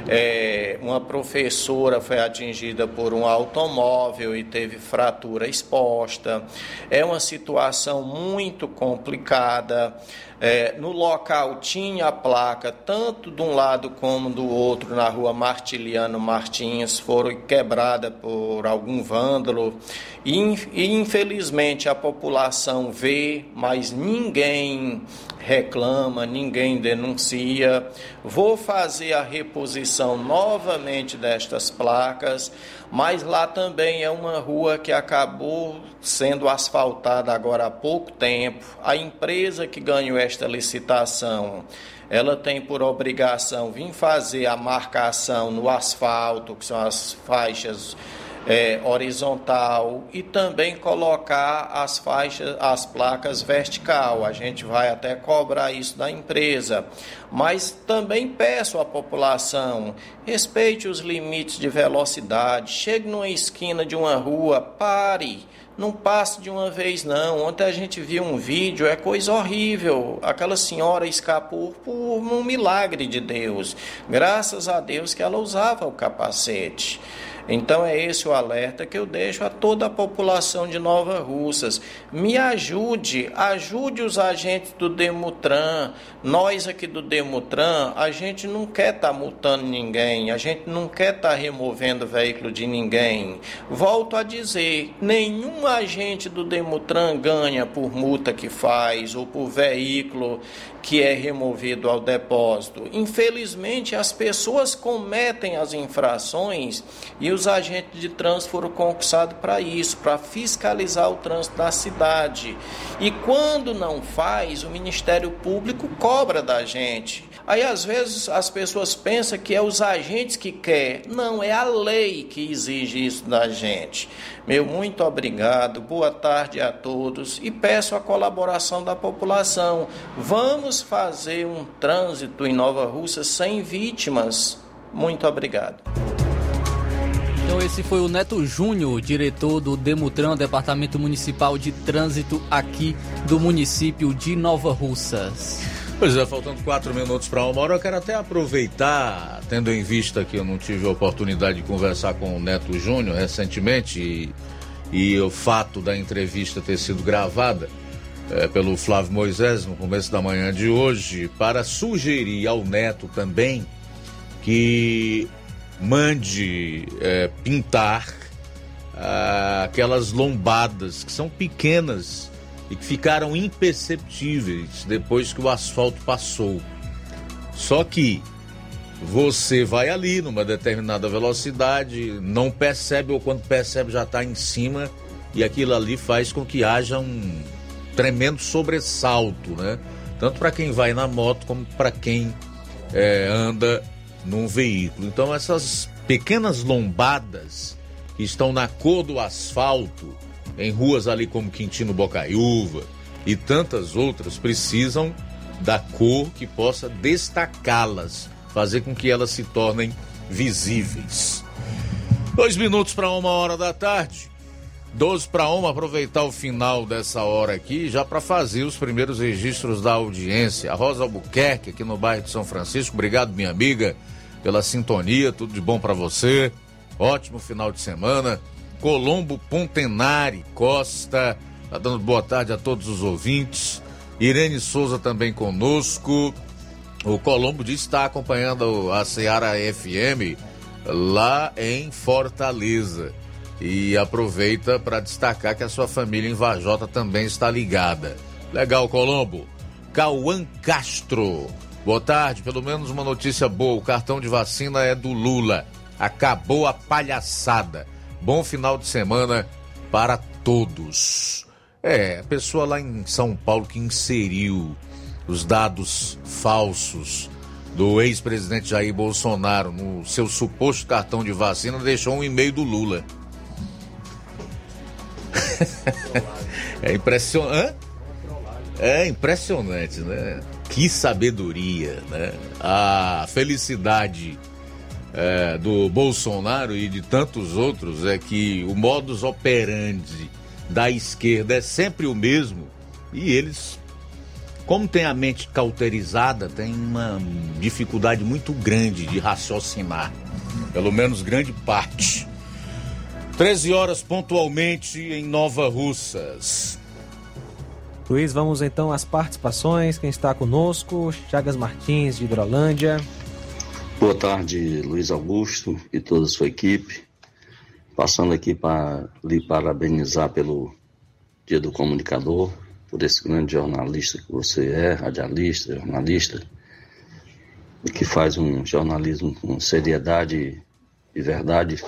é, uma professora foi atingida por um automóvel e teve fratura exposta. É uma situação muito complicada. É, no local tinha a placa, tanto de um lado como do outro, na rua Martiliano Martins, foram quebrada por algum vândalo. E, infelizmente a população vê, mas ninguém reclama, ninguém denuncia. Vou fazer a reposição novamente destas placas, mas lá também é uma rua que acabou sendo asfaltada agora há pouco tempo. A empresa que ganhou esta licitação ela tem por obrigação vir fazer a marcação no asfalto, que são as faixas é, horizontal e também colocar as faixas, as placas vertical. A gente vai até cobrar isso da empresa. Mas também peço à população, respeite os limites de velocidade, chegue numa esquina de uma rua, pare. Não passe de uma vez, não. Ontem a gente viu um vídeo, é coisa horrível. Aquela senhora escapou por um milagre de Deus. Graças a Deus que ela usava o capacete. Então é esse o alerta que eu deixo a toda a população de Nova Russas. Me ajude, ajude os agentes do Demutran. Nós aqui do Demutran, a gente não quer estar tá multando ninguém, a gente não quer estar tá removendo veículo de ninguém. Volto a dizer, nenhum agente do Demutran ganha por multa que faz ou por veículo que é removido ao depósito. Infelizmente, as pessoas cometem as infrações e os agentes de trânsito foram concursados para isso, para fiscalizar o trânsito da cidade. E quando não faz, o Ministério Público cobra da gente. Aí às vezes as pessoas pensam que é os agentes que quer. Não, é a lei que exige isso da gente. Meu muito obrigado, boa tarde a todos e peço a colaboração da população. Vamos fazer um trânsito em Nova Rússia sem vítimas. Muito obrigado. Então esse foi o Neto Júnior, diretor do Demutran, Departamento Municipal de Trânsito aqui do município de Nova Russas. Pois é, faltando quatro minutos para uma hora, eu quero até aproveitar, tendo em vista que eu não tive a oportunidade de conversar com o Neto Júnior recentemente e, e o fato da entrevista ter sido gravada é, pelo Flávio Moisés no começo da manhã de hoje, para sugerir ao Neto também que mande é, pintar ah, aquelas lombadas que são pequenas e que ficaram imperceptíveis depois que o asfalto passou. Só que você vai ali numa determinada velocidade, não percebe ou quando percebe já está em cima e aquilo ali faz com que haja um tremendo sobressalto, né? Tanto para quem vai na moto como para quem é, anda num veículo. Então essas pequenas lombadas que estão na cor do asfalto em ruas ali como Quintino Bocaiúva, e tantas outras precisam da cor que possa destacá-las, fazer com que elas se tornem visíveis. Dois minutos para uma hora da tarde. 12 para uma, aproveitar o final dessa hora aqui, já para fazer os primeiros registros da audiência. A Rosa Albuquerque, aqui no bairro de São Francisco. Obrigado, minha amiga, pela sintonia. Tudo de bom para você. Ótimo final de semana. Colombo Pontenari Costa, tá dando boa tarde a todos os ouvintes. Irene Souza também conosco. O Colombo diz que está acompanhando a Seara FM lá em Fortaleza. E aproveita para destacar que a sua família em Vajota também está ligada. Legal, Colombo. Cauã Castro. Boa tarde, pelo menos uma notícia boa. O cartão de vacina é do Lula. Acabou a palhaçada. Bom final de semana para todos. É, a pessoa lá em São Paulo que inseriu os dados falsos do ex-presidente Jair Bolsonaro no seu suposto cartão de vacina deixou um e-mail do Lula. é impressionante. É impressionante, né? Que sabedoria, né? A felicidade é, do Bolsonaro e de tantos outros é que o modus operandi da esquerda é sempre o mesmo e eles, como tem a mente cauterizada, tem uma dificuldade muito grande de raciocinar, pelo menos grande parte. 13 horas pontualmente em Nova Russas. Luiz, vamos então às participações. Quem está conosco? Chagas Martins, de Hidrolândia. Boa tarde, Luiz Augusto e toda a sua equipe. Passando aqui para lhe parabenizar pelo Dia do Comunicador, por esse grande jornalista que você é, radialista, jornalista, e que faz um jornalismo com seriedade e verdade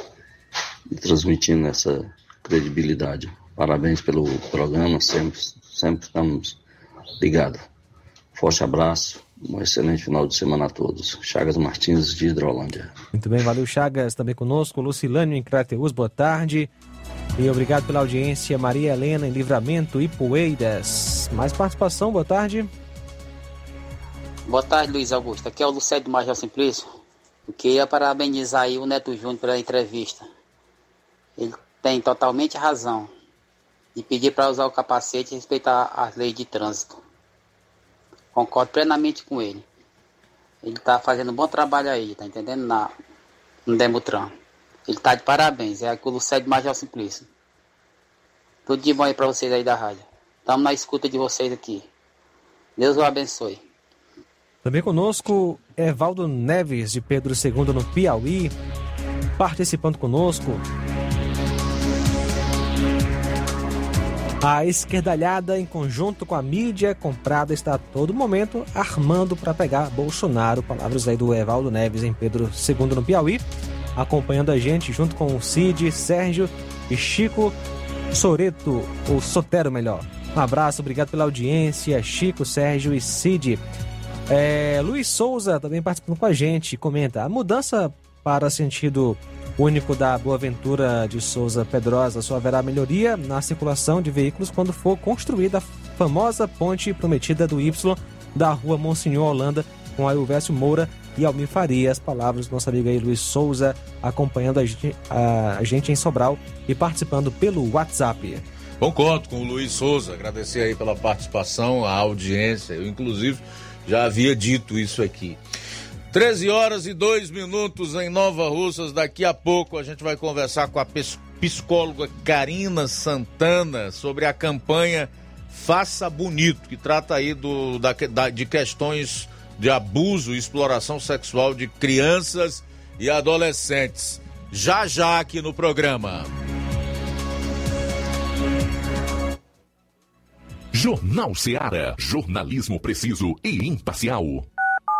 e transmitindo essa credibilidade. Parabéns pelo programa, sempre, sempre estamos ligados. Forte abraço, um excelente final de semana a todos. Chagas Martins de Hidrolândia. Muito bem, valeu Chagas, também conosco. Lucilânio em Crateus, boa tarde. E obrigado pela audiência, Maria Helena em Livramento e Poeiras. Mais participação, boa tarde. Boa tarde, Luiz Augusto. Aqui é o Lucélio do Major Simplício. Eu queria parabenizar aí o Neto Júnior pela entrevista. Ele tem totalmente razão. E pedir para usar o capacete e respeitar as leis de trânsito. Concordo plenamente com ele. Ele está fazendo um bom trabalho aí, tá entendendo? Na, no Demutran. Ele está de parabéns. É aqui o Lucélio Major Simplício. Tudo de bom aí para vocês aí da rádio. Estamos na escuta de vocês aqui. Deus o abençoe. Também conosco, Evaldo Neves, de Pedro II, no Piauí, participando conosco. A esquerdalhada, em conjunto com a mídia comprada, está a todo momento armando para pegar Bolsonaro. Palavras aí do Evaldo Neves em Pedro II no Piauí, acompanhando a gente junto com o Cid, Sérgio e Chico Soreto, ou Sotero melhor. Um abraço, obrigado pela audiência, Chico, Sérgio e Cid. É, Luiz Souza também participando com a gente, comenta: a mudança para sentido único da Boa Ventura de Souza Pedrosa só haverá melhoria na circulação de veículos quando for construída a famosa ponte prometida do Y da rua Monsenhor Holanda com a Moura e Almir Faria. As palavras do nosso amigo aí Luiz Souza acompanhando a gente, a gente em Sobral e participando pelo WhatsApp. Concordo com o Luiz Souza, agradecer aí pela participação, a audiência. Eu, inclusive, já havia dito isso aqui. 13 horas e 2 minutos em Nova Russas. Daqui a pouco a gente vai conversar com a psicóloga Karina Santana sobre a campanha Faça Bonito, que trata aí do, da, da, de questões de abuso e exploração sexual de crianças e adolescentes. Já já aqui no programa. Jornal Seara. Jornalismo preciso e imparcial.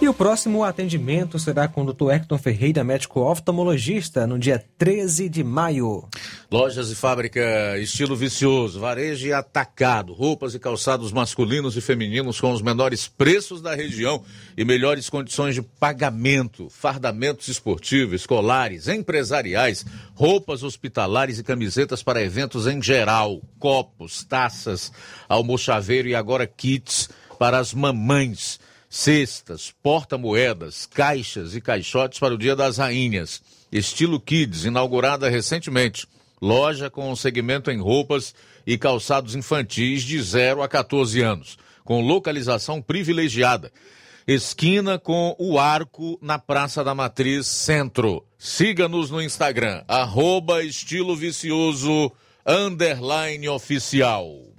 E o próximo atendimento será com o Dr. Hector Ferreira, médico oftalmologista, no dia 13 de maio. Lojas e fábrica estilo vicioso, varejo e atacado, roupas e calçados masculinos e femininos com os menores preços da região e melhores condições de pagamento, fardamentos esportivos, escolares, empresariais, roupas hospitalares e camisetas para eventos em geral, copos, taças, almochaveiro e agora kits para as mamães cestas, porta-moedas, caixas e caixotes para o Dia das Rainhas. Estilo Kids, inaugurada recentemente. Loja com segmento em roupas e calçados infantis de 0 a 14 anos, com localização privilegiada. Esquina com o Arco na Praça da Matriz Centro. Siga-nos no Instagram, arroba estilo vicioso, underline oficial.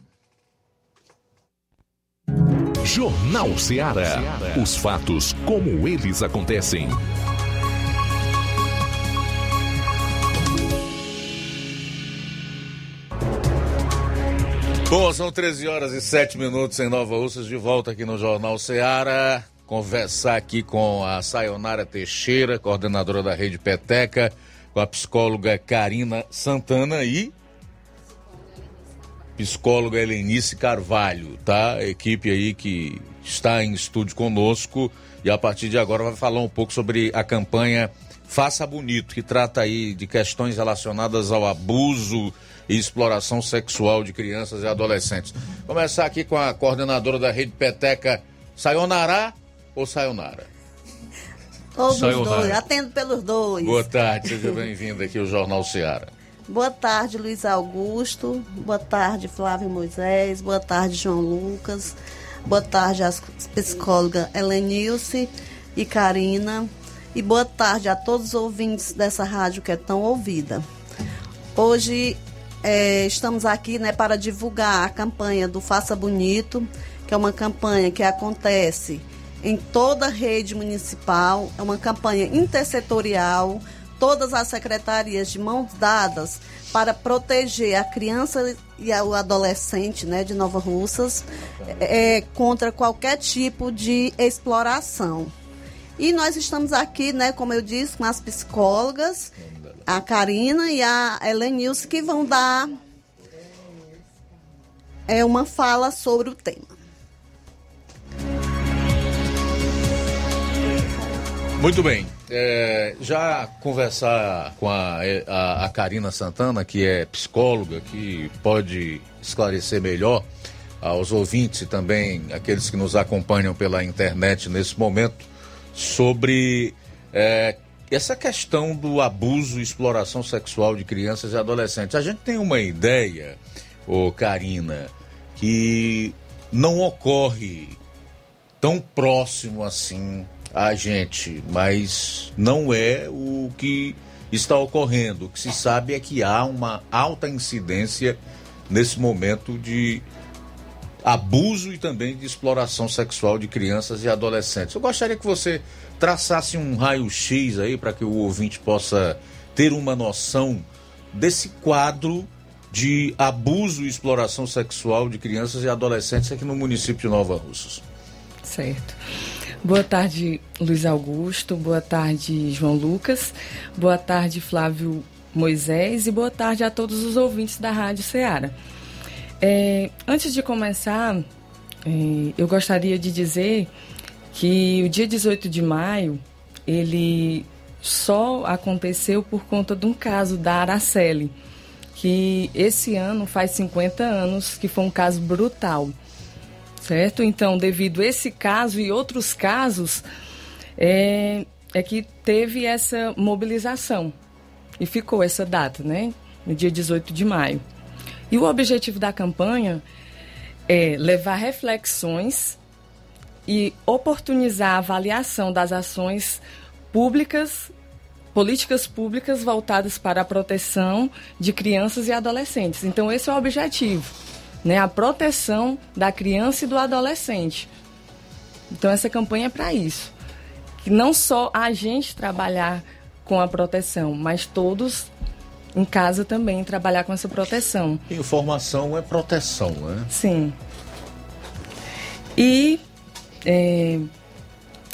Jornal Ceará. Os fatos como eles acontecem. Bom, são 13 horas e 7 minutos em Nova Russas, de volta aqui no Jornal Ceará. Conversar aqui com a Sayonara Teixeira, coordenadora da Rede Peteca, com a psicóloga Karina Santana e psicóloga Helenice Carvalho, tá? Equipe aí que está em estúdio conosco e a partir de agora vai falar um pouco sobre a campanha Faça Bonito, que trata aí de questões relacionadas ao abuso e exploração sexual de crianças e adolescentes. Começar aqui com a coordenadora da Rede Peteca, Sayonara ou Sayonara? Todos os Sayonara. dois, atendo pelos dois. Boa tarde, seja bem-vindo aqui ao Jornal Ceará. Boa tarde, Luiz Augusto. Boa tarde, Flávio Moisés. Boa tarde, João Lucas. Boa tarde às psicólogas Helenilce e Karina. E boa tarde a todos os ouvintes dessa rádio que é tão ouvida. Hoje é, estamos aqui né, para divulgar a campanha do Faça Bonito, que é uma campanha que acontece em toda a rede municipal, é uma campanha intersetorial, todas as secretarias de mãos dadas para proteger a criança e o adolescente né, de Nova Russas é, contra qualquer tipo de exploração. E nós estamos aqui, né, como eu disse, com as psicólogas, a Karina e a Helenilce, que vão dar é, uma fala sobre o tema. Muito bem. É, já conversar com a, a, a, Karina Santana, que é psicóloga, que pode esclarecer melhor aos ouvintes e também aqueles que nos acompanham pela internet nesse momento, sobre é, essa questão do abuso e exploração sexual de crianças e adolescentes. A gente tem uma ideia, ô Karina, que não ocorre tão próximo assim a gente, mas não é o que está ocorrendo. O que se sabe é que há uma alta incidência nesse momento de abuso e também de exploração sexual de crianças e adolescentes. Eu gostaria que você traçasse um raio-x aí para que o ouvinte possa ter uma noção desse quadro de abuso e exploração sexual de crianças e adolescentes aqui no município de Nova Russas. Certo. Boa tarde, Luiz Augusto. Boa tarde, João Lucas. Boa tarde, Flávio Moisés. E boa tarde a todos os ouvintes da Rádio Ceará. É, antes de começar, é, eu gostaria de dizer que o dia 18 de maio, ele só aconteceu por conta de um caso da Araceli, que esse ano faz 50 anos, que foi um caso brutal certo? Então, devido a esse caso e outros casos, é, é que teve essa mobilização e ficou essa data, né? No dia 18 de maio. E o objetivo da campanha é levar reflexões e oportunizar a avaliação das ações públicas, políticas públicas voltadas para a proteção de crianças e adolescentes. Então, esse é o objetivo né, a proteção da criança e do adolescente. Então essa campanha é para isso. Que não só a gente trabalhar com a proteção, mas todos em casa também trabalhar com essa proteção. Informação é proteção, né? Sim. E é,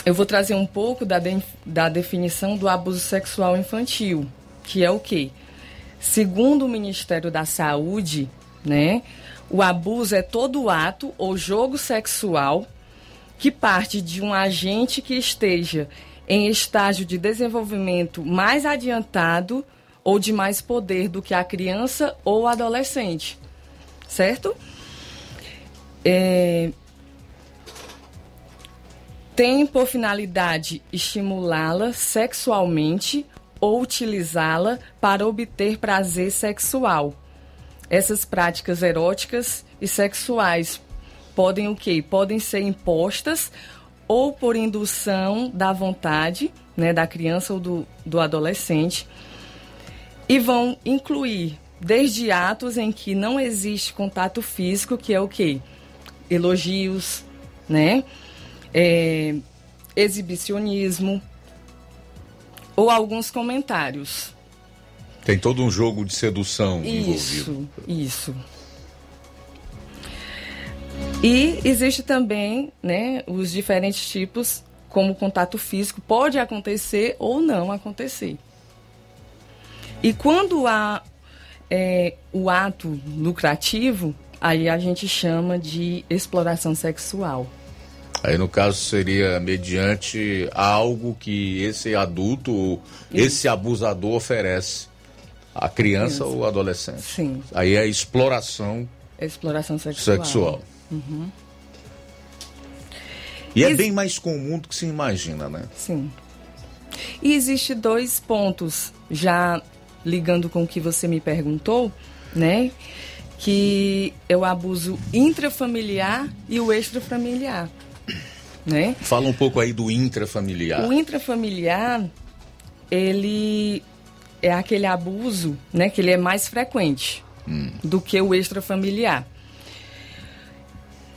eu vou trazer um pouco da, de, da definição do abuso sexual infantil, que é o quê? Segundo o Ministério da Saúde, né, o abuso é todo ato ou jogo sexual que parte de um agente que esteja em estágio de desenvolvimento mais adiantado ou de mais poder do que a criança ou adolescente. Certo? É... Tem por finalidade estimulá-la sexualmente ou utilizá-la para obter prazer sexual essas práticas eróticas e sexuais podem o quê? Podem ser impostas ou por indução da vontade né, da criança ou do, do adolescente e vão incluir desde atos em que não existe contato físico, que é o quê? Elogios, né? É, exibicionismo ou alguns comentários. Tem todo um jogo de sedução isso, envolvido. Isso. E existe também, né, os diferentes tipos, como contato físico pode acontecer ou não acontecer. E quando há é, o ato lucrativo, aí a gente chama de exploração sexual. Aí no caso seria mediante algo que esse adulto, esse abusador oferece a criança, criança. ou adolescente. Sim. Aí é exploração. É exploração sexual. Sexual. Uhum. E é bem mais comum do que se imagina, né? Sim. E existe dois pontos já ligando com o que você me perguntou, né? Que é o abuso intrafamiliar e o extrafamiliar, né? Fala um pouco aí do intrafamiliar. O intrafamiliar, ele é aquele abuso, né? Que ele é mais frequente Hum. do que o extrafamiliar.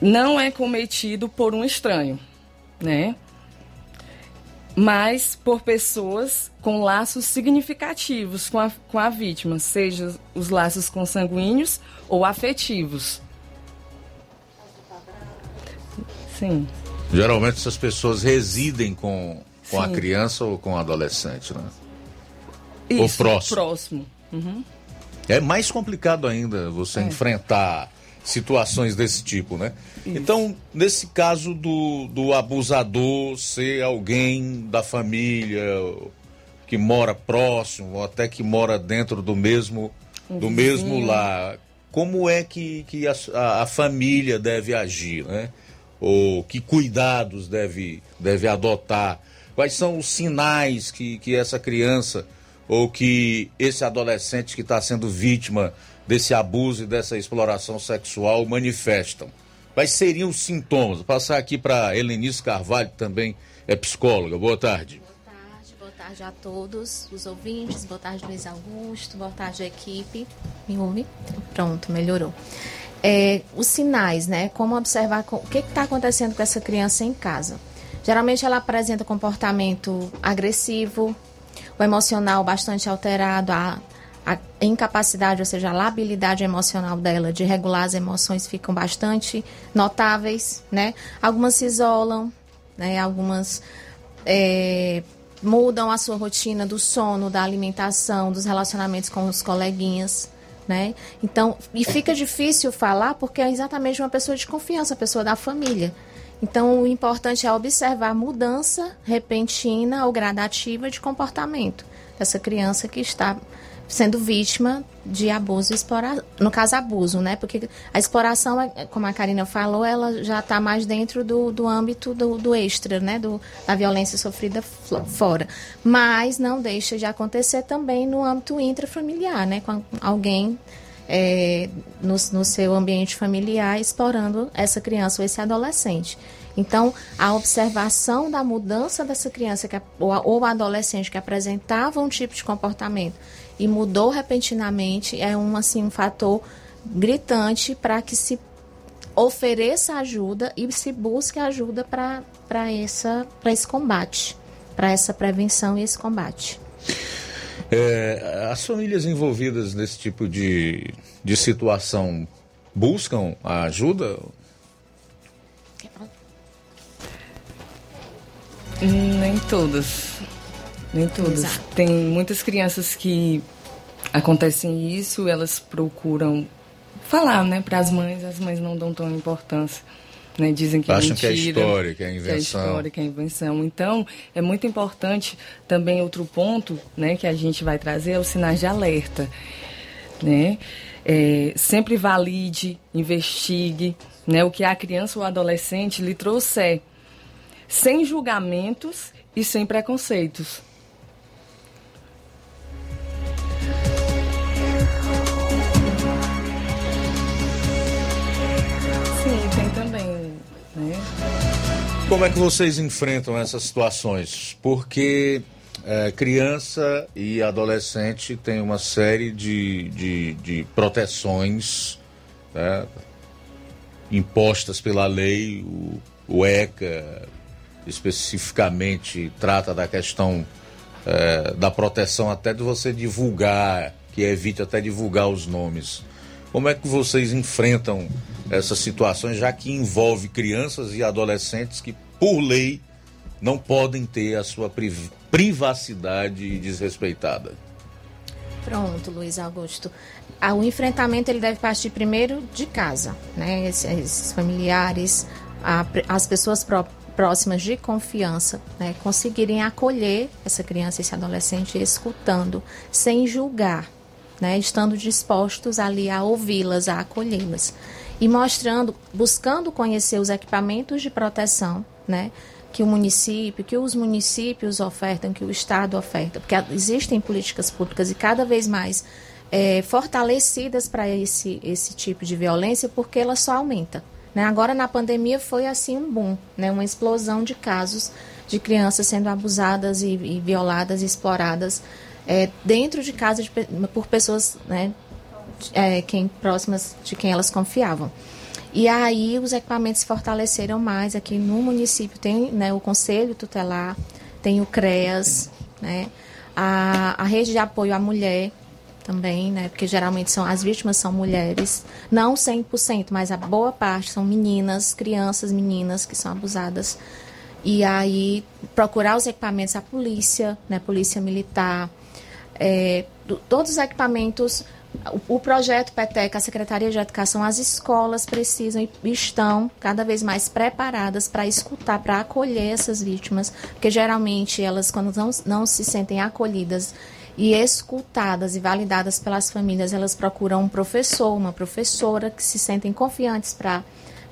Não é cometido por um estranho, né? Mas por pessoas com laços significativos com a, com a vítima, seja os laços consanguíneos ou afetivos. Sim. Geralmente essas pessoas residem com, com a criança ou com o adolescente, né? Isso, próximo. próximo. Uhum. É mais complicado ainda você É. enfrentar situações desse tipo, né? Então, nesse caso do, do abusador ser alguém da família que mora próximo, ou até que mora dentro do mesmo, Um do vizinho. mesmo lar, como é que, que a, a- a família deve agir, né? Ou que cuidados deve, deve adotar? Quais são os sinais que, que essa criança ou que esse adolescente que está sendo vítima desse abuso e dessa exploração sexual manifestam? Quais seriam os sintomas? Vou passar aqui para Helenice Carvalho, que também é psicóloga. Boa tarde. Boa tarde a todos os ouvintes, boa tarde Luiz Augusto, boa tarde equipe. Me ouve? Pronto, melhorou. É, os sinais, né? Como observar o que está acontecendo com essa criança em casa. Geralmente ela apresenta comportamento agressivo, o emocional bastante alterado, a, a incapacidade, ou seja, a labilidade emocional dela de regular as emoções ficam bastante notáveis, né? Algumas se isolam, né? Algumas é, mudam a sua rotina do sono, da alimentação, dos relacionamentos com os coleguinhas, né? Então, e fica difícil falar porque é exatamente uma pessoa de confiança, uma pessoa da família. Então, o importante é observar a mudança repentina ou gradativa de comportamento dessa criança que está sendo vítima de abuso e exploração. No caso, abuso, né? Porque a exploração, é- como a Karina falou, ela já está mais dentro do, do âmbito do, do extra, né? Do, da violência sofrida fora. Mas não deixa de acontecer também no âmbito intrafamiliar, né? Com alguém é, no, no seu ambiente familiar explorando essa criança ou esse adolescente. Então, a observação da mudança dessa criança que, ou adolescente que apresentava um tipo de comportamento e mudou repentinamente é um, assim, um fator gritante para que se ofereça ajuda e se busque ajuda para esse combate, para essa prevenção e esse combate. É, as famílias envolvidas nesse tipo de, de situação buscam a ajuda? Nem todas. Nem todas. Exato. Tem muitas crianças que acontecem isso, elas procuram falar, né, para as mães, as mães não dão tão importância. Né, dizem que Acham é que é mentira, história, que é Que é invenção. história, que é invenção. Então, é muito importante também outro ponto, né, que a gente vai trazer é os sinais de alerta, né? É, sempre valide, investigue, né, o que a criança ou adolescente lhe trouxer, sem julgamentos e sem preconceitos. Como é que vocês enfrentam essas situações? Porque é, criança e adolescente tem uma série de, de, de proteções né, impostas pela lei. O, o ECA especificamente trata da questão é, da proteção até de você divulgar, que evite até divulgar os nomes. Como é que vocês enfrentam essas situações, já que envolve crianças e adolescentes que, por lei, não podem ter a sua priv- privacidade desrespeitada? Pronto, Luiz Augusto. Ah, O enfrentamento ele deve partir primeiro de casa, né? Esses, familiares, as pessoas pró- próximas de confiança, né? Conseguirem acolher essa criança, esse adolescente, escutando, sem julgar, né? Estando dispostos ali a ouvi-las, a acolhê-las e mostrando, buscando conhecer os equipamentos de proteção, né? que o município, que os municípios ofertam, que o Estado oferta, porque existem políticas públicas e cada vez mais é, fortalecidas para esse, esse tipo de violência, porque ela só aumenta. Né? Agora, na pandemia, foi assim um boom, né? uma explosão de casos de crianças sendo abusadas e, e violadas e exploradas é, dentro de casa de, por pessoas né, é, quem, próximas de quem elas confiavam. E aí os equipamentos se fortaleceram mais aqui no município. Tem né, o Conselho Tutelar, tem o CREAS, né, a, a rede de apoio à mulher também, né, porque geralmente são as vítimas são mulheres, não 100%, mas a boa parte são meninas, crianças, meninas que são abusadas. E aí procurar os equipamentos, a polícia, né, polícia militar, é, do, todos os equipamentos o, projeto PETEC, a Secretaria de Educação, as escolas precisam e estão cada vez mais preparadas para escutar, para acolher essas vítimas, porque geralmente elas, quando não, não se sentem acolhidas e escutadas e validadas pelas famílias, elas procuram um professor, uma professora que se sentem confiantes para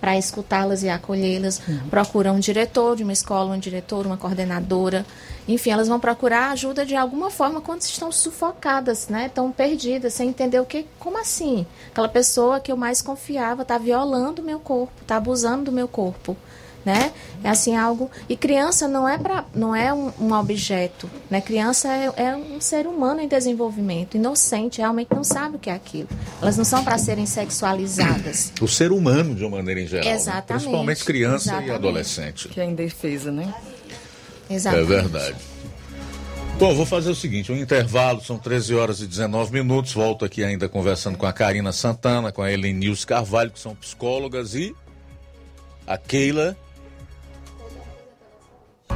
para escutá-las e acolhê-las, uhum. procuram um diretor de uma escola, um diretor, uma coordenadora. Enfim, elas vão procurar ajuda de alguma forma quando estão sufocadas, né? Estão perdidas, sem entender o que, como assim? Aquela pessoa que eu mais confiava está violando o meu corpo, está abusando do meu corpo né? É assim algo e criança não é para não é um, um, objeto, né? Criança é, é, um ser humano em desenvolvimento, inocente, realmente não sabe o que é aquilo. Elas não são para serem sexualizadas. O ser humano de uma maneira em geral, né? Exatamente. Né? principalmente criança Exatamente. e adolescente. Que é indefesa, né? Exatamente. É verdade. Bom, vou fazer o seguinte, um intervalo, são 13 horas e 19 minutos, volto aqui ainda conversando com a Karina Santana, com a Helenilce Carvalho, que são psicólogas, e a Keila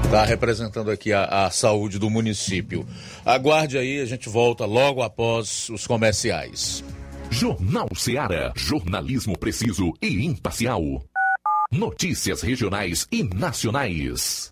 está representando aqui a, a, saúde do município. Aguarde aí, a gente volta logo após os comerciais. Jornal Seara. Jornalismo preciso e imparcial. Notícias regionais e nacionais.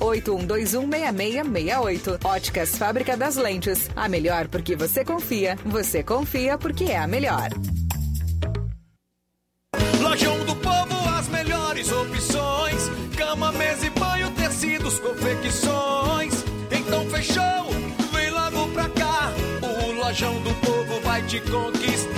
81216668. Óticas Fábrica das Lentes. A melhor porque você confia. Você confia porque é a melhor. Lojão do Povo, as melhores opções: cama, mesa e banho, tecidos, confecções. Então fechou, vem logo pra cá. O Lojão do Povo vai te conquistar.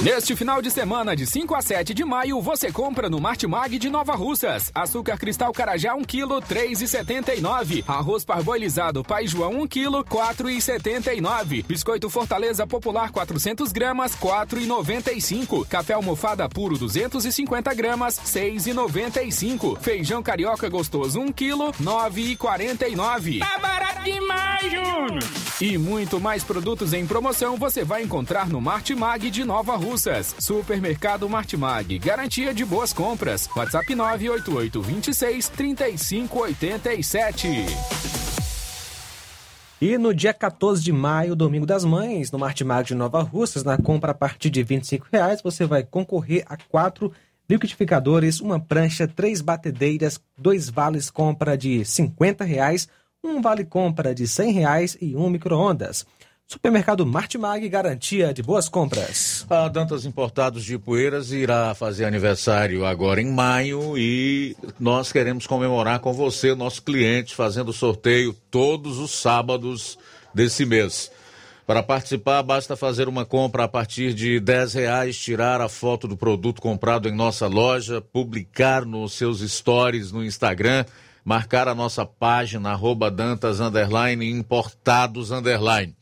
Neste final de semana, de 5 a 7 de maio, você compra no Martimag de Nova Russas. Açúcar cristal carajá 1 kg, 3,79. Arroz parboilizado Pai João 1 kg, 4,79. Biscoito Fortaleza Popular 400 gramas, 4,95. Café almofada puro 250 gramas, 6,95. Feijão carioca gostoso 1 kg, 9,49. Tá barato demais, Júnior! E muito mais produtos em promoção você vai encontrar no Martimag de Nova Russas. Supermercado Martimag, garantia de boas compras. WhatsApp 988 26 3587. E no dia 14 de maio, domingo das mães, no Martimag de Nova Russas, na compra a partir de 25 reais, você vai concorrer a quatro liquidificadores, uma prancha, três batedeiras, dois vales compra de 50 reais, um vale compra de 100 reais e um micro-ondas. Supermercado Martimag, garantia de boas compras. A Dantas Importados de Poeiras irá fazer aniversário agora em maio e nós queremos comemorar com você, nosso cliente, fazendo sorteio todos os sábados desse mês. Para participar, basta fazer uma compra a partir de 10 reais, tirar a foto do produto comprado em nossa loja, publicar nos seus stories no Instagram, marcar a nossa página, arroba Dantas, underline, importados, underline.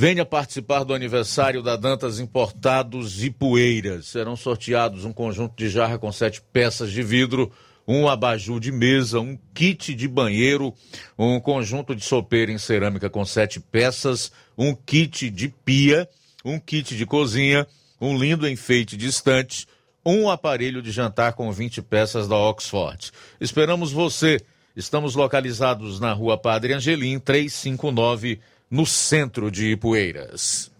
Venha participar do aniversário da Dantas Importados e Poeiras. Serão sorteados um conjunto de jarra com sete peças de vidro, um abajur de mesa, um kit de banheiro, um conjunto de sopeira em cerâmica com sete peças, um kit de pia, um kit de cozinha, um lindo enfeite de estante, um aparelho de jantar com 20 peças da Oxford. Esperamos você. Estamos localizados na rua Padre Angelim, 359 no centro de Ipueiras.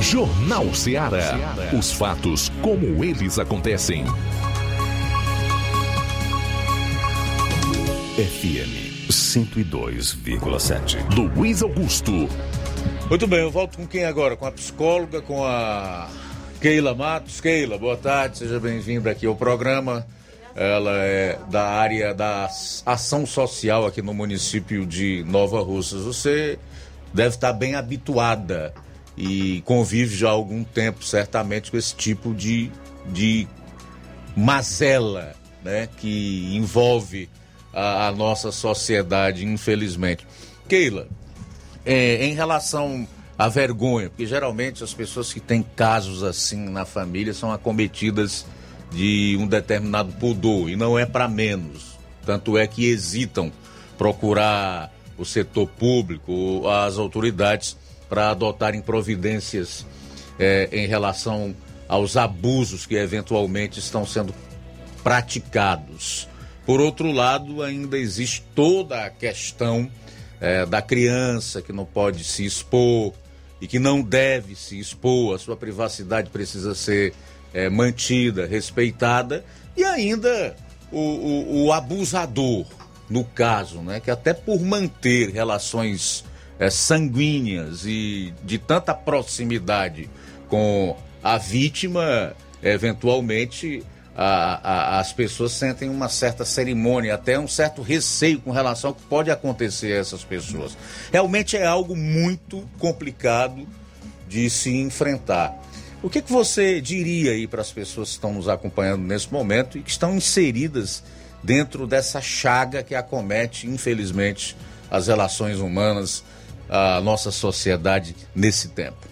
Jornal Ceará. Os fatos como eles acontecem. FM 102,7. Luiz Augusto. Muito bem, eu volto com quem agora? Com a psicóloga, com a Keila Matos. Keila, boa tarde, seja bem-vinda aqui ao programa. Ela é da área da ação social aqui no município de Nova Russas. Você deve estar bem habituada e convive já há algum tempo, certamente, com esse tipo de, de mazela né, que envolve a, a nossa sociedade, infelizmente. Keila, é, em relação à vergonha, porque geralmente as pessoas que têm casos assim na família são acometidas de um determinado pudor e não é para menos. Tanto é que hesitam procurar o setor público, as autoridades, para adotarem providências é, em relação aos abusos que eventualmente estão sendo praticados. Por outro lado, ainda existe toda a questão é, da criança que não pode se expor e que não deve se expor, a sua privacidade precisa ser é, mantida, respeitada, e ainda o, o, o abusador, no caso, né? Que até por manter relações é, sanguíneas e de tanta proximidade com a vítima, eventualmente a, a, as pessoas sentem uma certa cerimônia, até um certo receio com relação ao que pode acontecer a essas pessoas. Realmente é algo muito complicado de se enfrentar. O que, que você diria aí para as pessoas que estão nos acompanhando nesse momento e que estão inseridas dentro dessa chaga que acomete, infelizmente, as relações humanas, a nossa sociedade nesse tempo.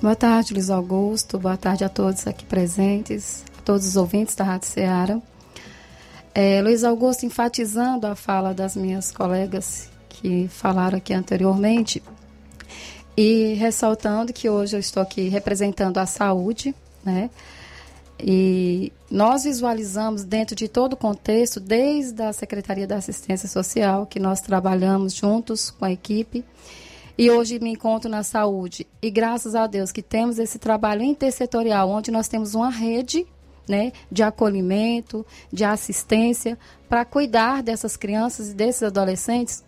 Boa tarde, Luiz Augusto. Boa tarde a todos aqui presentes, a todos os ouvintes da Rádio Ceará. É, Luiz Augusto, enfatizando a fala das minhas colegas que falaram aqui anteriormente, e ressaltando que hoje eu estou aqui representando a saúde, né? E nós visualizamos dentro de todo o contexto, desde a Secretaria da Assistência Social, que nós trabalhamos juntos com a equipe, e hoje me encontro na saúde. E graças a Deus que temos esse trabalho intersetorial, onde nós temos uma rede né, de acolhimento, de assistência, para cuidar dessas crianças e desses adolescentes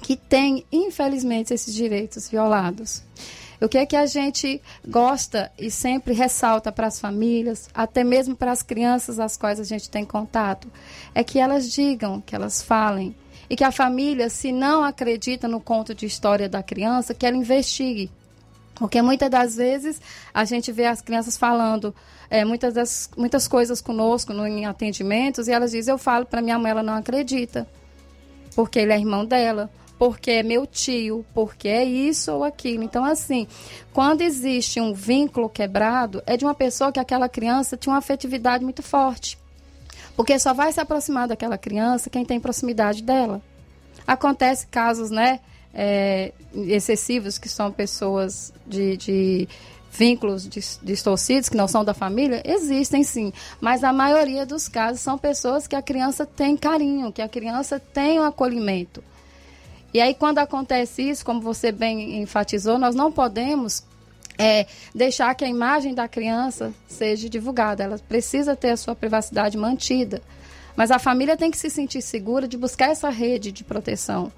que têm, infelizmente, esses direitos violados. O que é que a gente gosta e sempre ressalta para as famílias, até mesmo para as crianças às quais a gente tem contato, é que elas digam, que elas falem. E que a família, se não acredita no conto de história da criança, que ela investigue. Porque muitas das vezes a gente vê as crianças falando é, muitas, das, muitas coisas conosco no, em atendimentos e elas dizem, eu falo para minha mãe, ela não acredita. Porque ele é irmão dela, porque é meu tio, porque é isso ou aquilo. Então, assim, quando existe um vínculo quebrado, é de uma pessoa que aquela criança tinha uma afetividade muito forte. Porque só vai se aproximar daquela criança quem tem proximidade dela. Acontece casos, né, é, excessivos, que são pessoas de, de vínculos distorcidos, que não são da família, existem sim. Mas a maioria dos casos são pessoas que a criança tem carinho, que a criança tem um acolhimento. E aí, quando acontece isso, como você bem enfatizou, nós não podemos é, deixar que a imagem da criança seja divulgada. Ela precisa ter a sua privacidade mantida. Mas a família tem que se sentir segura de buscar essa rede de proteção,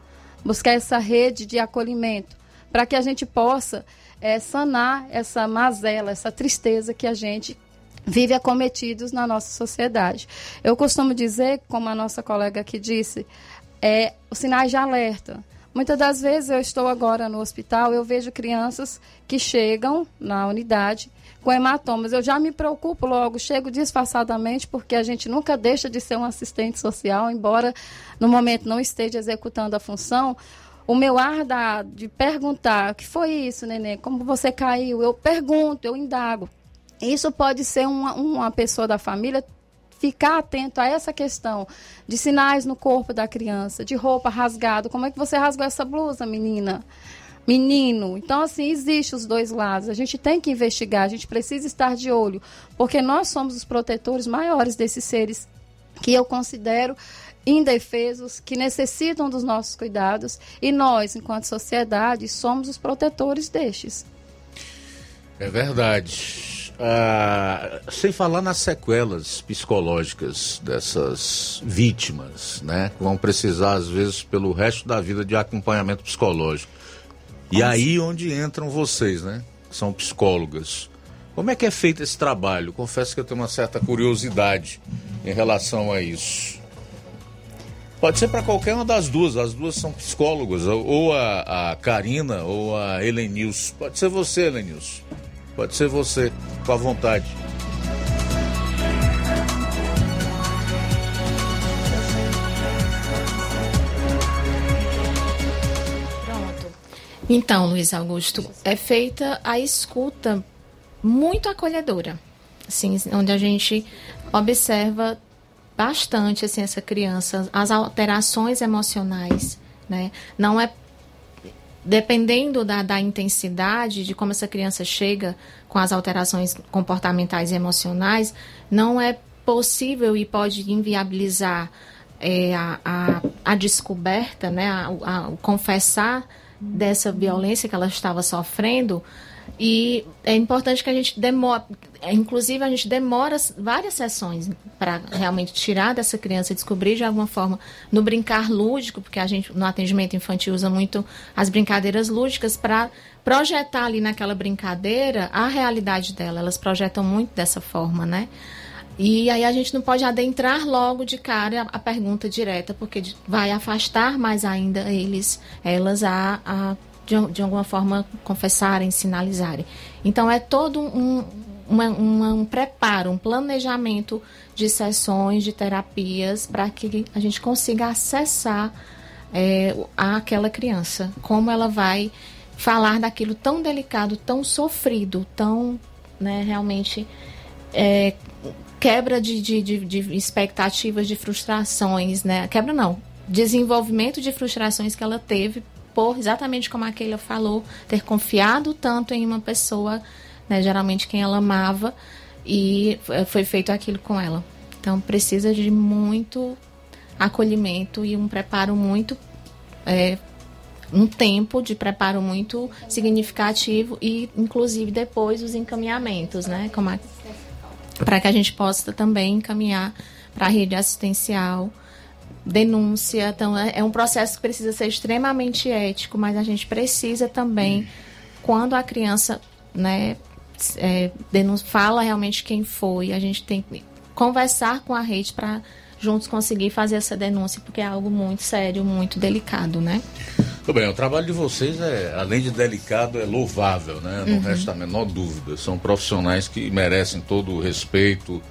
buscar essa rede de acolhimento, para que a gente possa é, sanar essa mazela, essa tristeza que a gente vive acometidos na nossa sociedade. Eu costumo dizer, como a nossa colega aqui disse, é os sinais de alerta. Muitas das vezes eu estou agora no hospital, eu vejo crianças que chegam na unidade com hematomas. Eu já me preocupo logo, chego disfarçadamente, porque a gente nunca deixa de ser um assistente social, embora no momento não esteja executando a função. O meu ar da, de perguntar, o que foi isso, neném? Como você caiu? Eu pergunto, eu indago. Isso pode ser uma, uma pessoa da família ficar atento a essa questão de sinais no corpo da criança, de roupa rasgada. Como é que você rasgou essa blusa, menina? Menino. Então, assim, existe os dois lados. A gente tem que investigar, a gente precisa estar de olho, porque nós somos os protetores maiores desses seres que eu considero indefesos, que necessitam dos nossos cuidados, e nós, enquanto sociedade, somos os protetores destes. É verdade. Ah, sem falar nas sequelas psicológicas dessas vítimas, né? Que vão precisar, às vezes, pelo resto da vida de acompanhamento psicológico. E aí onde entram vocês, né? Que são psicólogas. Como é que é feito esse trabalho? Confesso que eu tenho uma certa curiosidade em relação a isso. Pode ser para qualquer uma das duas, as duas são psicólogas, ou a, a Karina ou a Helenils. Pode ser você, Helenils. Pode ser você, com a vontade. Pronto. Então, Luiz Augusto, é feita a escuta muito acolhedora, assim, onde a gente observa bastante assim essa criança, as alterações emocionais, né? Não é dependendo da, da intensidade de como essa criança chega com as alterações comportamentais e emocionais, não é possível e pode inviabilizar é, a, a, a, descoberta, né, a, o confessar dessa violência que ela estava sofrendo e é importante que a gente demore, inclusive a gente demora várias sessões para realmente tirar dessa criança e descobrir de alguma forma no brincar lúdico, porque a gente no atendimento infantil usa muito as brincadeiras lúdicas para projetar ali naquela brincadeira a realidade dela. Elas projetam muito dessa forma, né? E aí a gente não pode adentrar logo de cara a, a pergunta direta, porque vai afastar mais ainda eles, elas a, a de, de alguma forma confessarem, sinalizarem. Então é todo um, uma, uma, um preparo, um planejamento de sessões, de terapias, para que a gente consiga acessar é, aquela criança, como ela vai falar daquilo tão delicado, tão sofrido, tão né, realmente é, quebra de, de, de, de, expectativas, de frustrações, né? Quebra não, desenvolvimento de frustrações que ela teve por, exatamente como a Keila falou, ter confiado tanto em uma pessoa, né, geralmente quem ela amava, e foi feito aquilo com ela. Então precisa de muito acolhimento e um preparo muito. É, um tempo de preparo muito significativo e inclusive depois os encaminhamentos, né? Para que a gente possa também encaminhar para a rede assistencial denúncia. Então, é, é um processo que precisa ser extremamente ético, mas a gente precisa também, quando a criança né, é, fala realmente quem foi, a gente tem que conversar com a rede para juntos conseguir fazer essa denúncia, porque é algo muito sério, muito delicado, né? Tudo bem, o trabalho de vocês é, além de delicado, é louvável, né? Não Uhum. resta a menor dúvida. São profissionais que merecem todo o respeito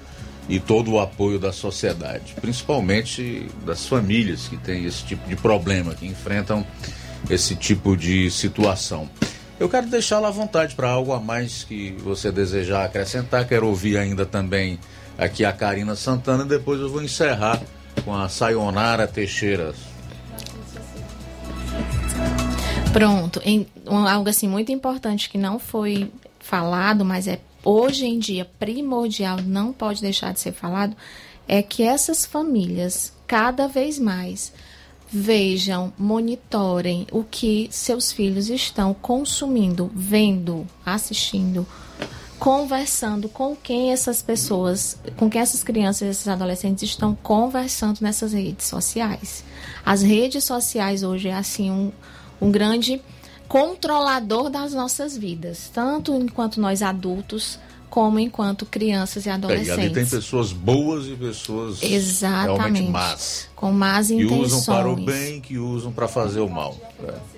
e todo o apoio da sociedade, principalmente das famílias que têm esse tipo de problema, que enfrentam esse tipo de situação. Eu quero deixá-la à vontade para algo a mais que você desejar acrescentar. Quero ouvir ainda também aqui a Karina Santana e depois eu vou encerrar com a Sayonara Teixeira. Pronto, em, um- algo assim muito importante que não foi falado, mas é hoje em dia primordial, não pode deixar de ser falado, é que essas famílias cada vez mais vejam, monitorem o que seus filhos estão consumindo, vendo, assistindo, conversando com quem essas pessoas, com quem essas crianças esses adolescentes estão conversando nessas redes sociais. As redes sociais hoje é assim um, um grande controlador das nossas vidas, tanto enquanto nós adultos como enquanto crianças e É, e adolescentes. ali tem pessoas boas e pessoas realmente Exatamente. más. Com más Que intenções. usam para o bem, que usam para fazer o mal. É.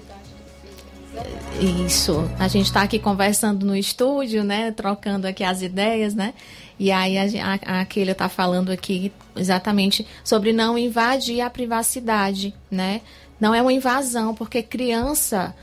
Isso. A gente está aqui conversando no estúdio, né? Trocando aqui as ideias, né? E aí a, a, a Keila está falando aqui exatamente sobre não invadir a privacidade, né? Não é uma invasão, porque criança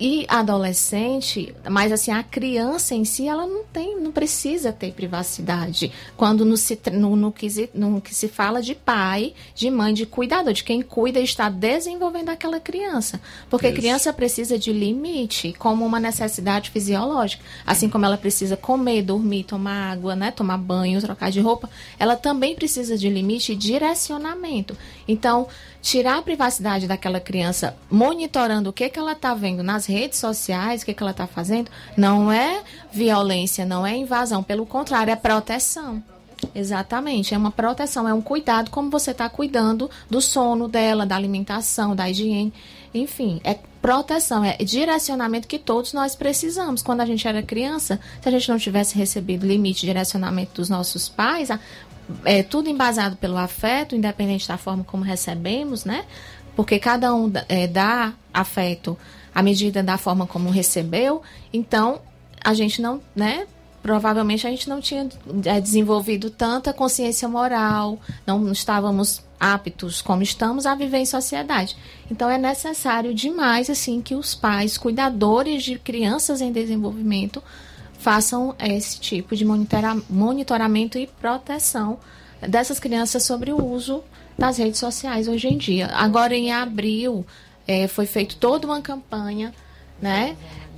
e adolescente, mas assim, a criança em si, ela não tem, não precisa ter privacidade. Quando no, se, no, no, que, se, no que se fala de pai, de mãe, de cuidador, de quem cuida e está desenvolvendo aquela criança. Porque Isso. criança precisa de limite, como uma necessidade fisiológica. Assim como ela precisa comer, dormir, tomar água, né, tomar banho, trocar de roupa, ela também precisa de limite e direcionamento. Então, tirar a privacidade daquela criança monitorando o que, que ela está vendo nas redes sociais, o que, que ela está fazendo, não é violência, não é invasão, pelo contrário, é proteção. Exatamente, é uma proteção, é um cuidado, como você está cuidando do sono dela, da alimentação, da higiene, enfim, é proteção, é direcionamento que todos nós precisamos. Quando a gente era criança, se a gente não tivesse recebido limite de direcionamento dos nossos pais, é tudo embasado pelo afeto, independente da forma como recebemos, né? Porque cada um dá- é, dá afeto à medida da forma como recebeu, então a gente não, né? Provavelmente a gente não tinha é, desenvolvido tanta consciência moral, não estávamos aptos como estamos a viver em sociedade. Então é necessário demais assim que os pais, cuidadores de crianças em desenvolvimento, façam esse tipo de monitora- monitoramento e proteção dessas crianças sobre o uso das redes sociais hoje em dia. Agora, em abril, eh, foi feita toda uma campanha né,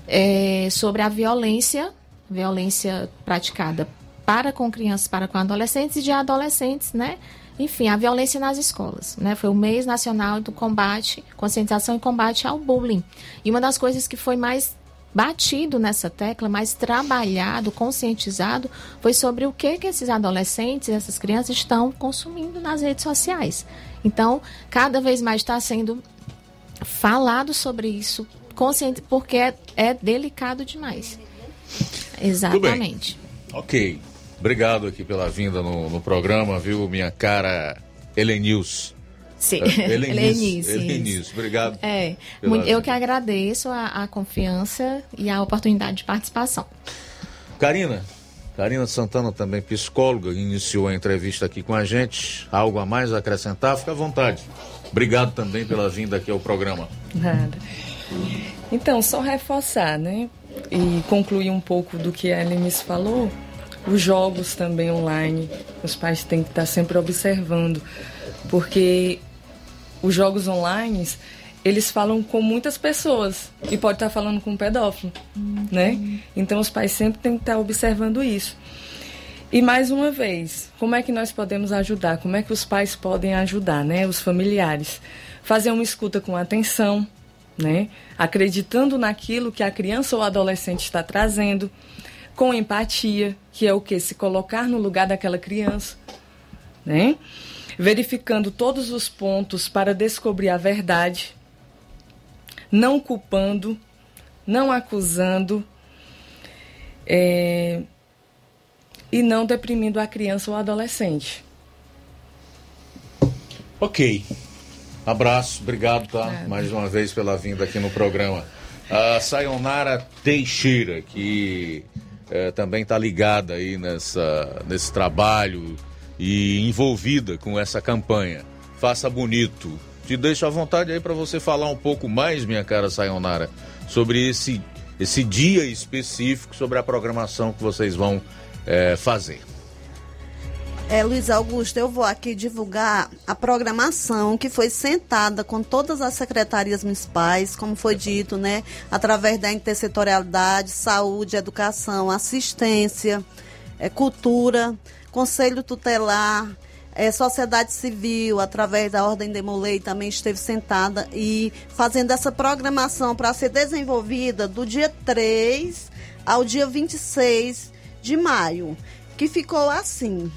eh, sobre a violência, violência praticada para com crianças, para com adolescentes e de adolescentes, né? Enfim, a violência nas escolas, né? Foi o mês nacional do combate, conscientização e combate ao bullying. E uma das coisas que foi mais batido nessa tecla, mais trabalhado, conscientizado, foi sobre o que, que esses adolescentes, essas crianças estão consumindo nas redes sociais. Então, cada vez mais está sendo falado sobre isso, consciente, porque é, é delicado demais. Exatamente. Ok. Obrigado aqui pela vinda no, no programa, viu, minha cara Helenils. Sim, É, Helenice, Helenice, obrigado. É, eu que agradeço a, a confiança e a oportunidade de participação. Karina, Karina Santana também psicóloga, iniciou a entrevista aqui com a gente. Algo a mais a acrescentar? Fica à vontade. Obrigado também pela vinda aqui ao programa. Nada. Então, só reforçar, né? E concluir um pouco do que a Elemis falou. Os jogos também online, os pais têm que estar sempre observando, porque os jogos online, eles falam com muitas pessoas e pode estar falando com um pedófilo, né? Então os pais sempre têm que estar observando isso. E mais uma vez, como é que nós podemos ajudar? Como é que os pais podem ajudar, né? Os familiares. Fazer uma escuta com atenção, né? Acreditando naquilo que a criança ou adolescente está trazendo, com empatia, que é o que? Se colocar no lugar daquela criança, né? Verificando todos os pontos para descobrir a verdade, não culpando, não acusando, é, e não deprimindo a criança ou adolescente. Ok. Abraço, obrigado, tá? É. Mais uma vez pela vinda aqui no programa. A Sayonara Teixeira, que eh, também está ligada aí nessa, nesse trabalho e envolvida com essa campanha. Faça bonito. Te deixo à vontade aí para você falar um pouco mais, minha cara Sayonara, sobre esse, esse dia específico, sobre a programação que vocês vão eh, fazer. É, Luiz Augusto, eu vou aqui divulgar a programação que foi sentada com todas as secretarias municipais, como foi dito, né? Através da intersetorialidade, saúde, educação, assistência, é, cultura, conselho tutelar, é, sociedade civil, através da Ordem de Molei, também esteve sentada e fazendo essa programação para ser desenvolvida do dia 3 ao dia 26 de maio, que ficou assim.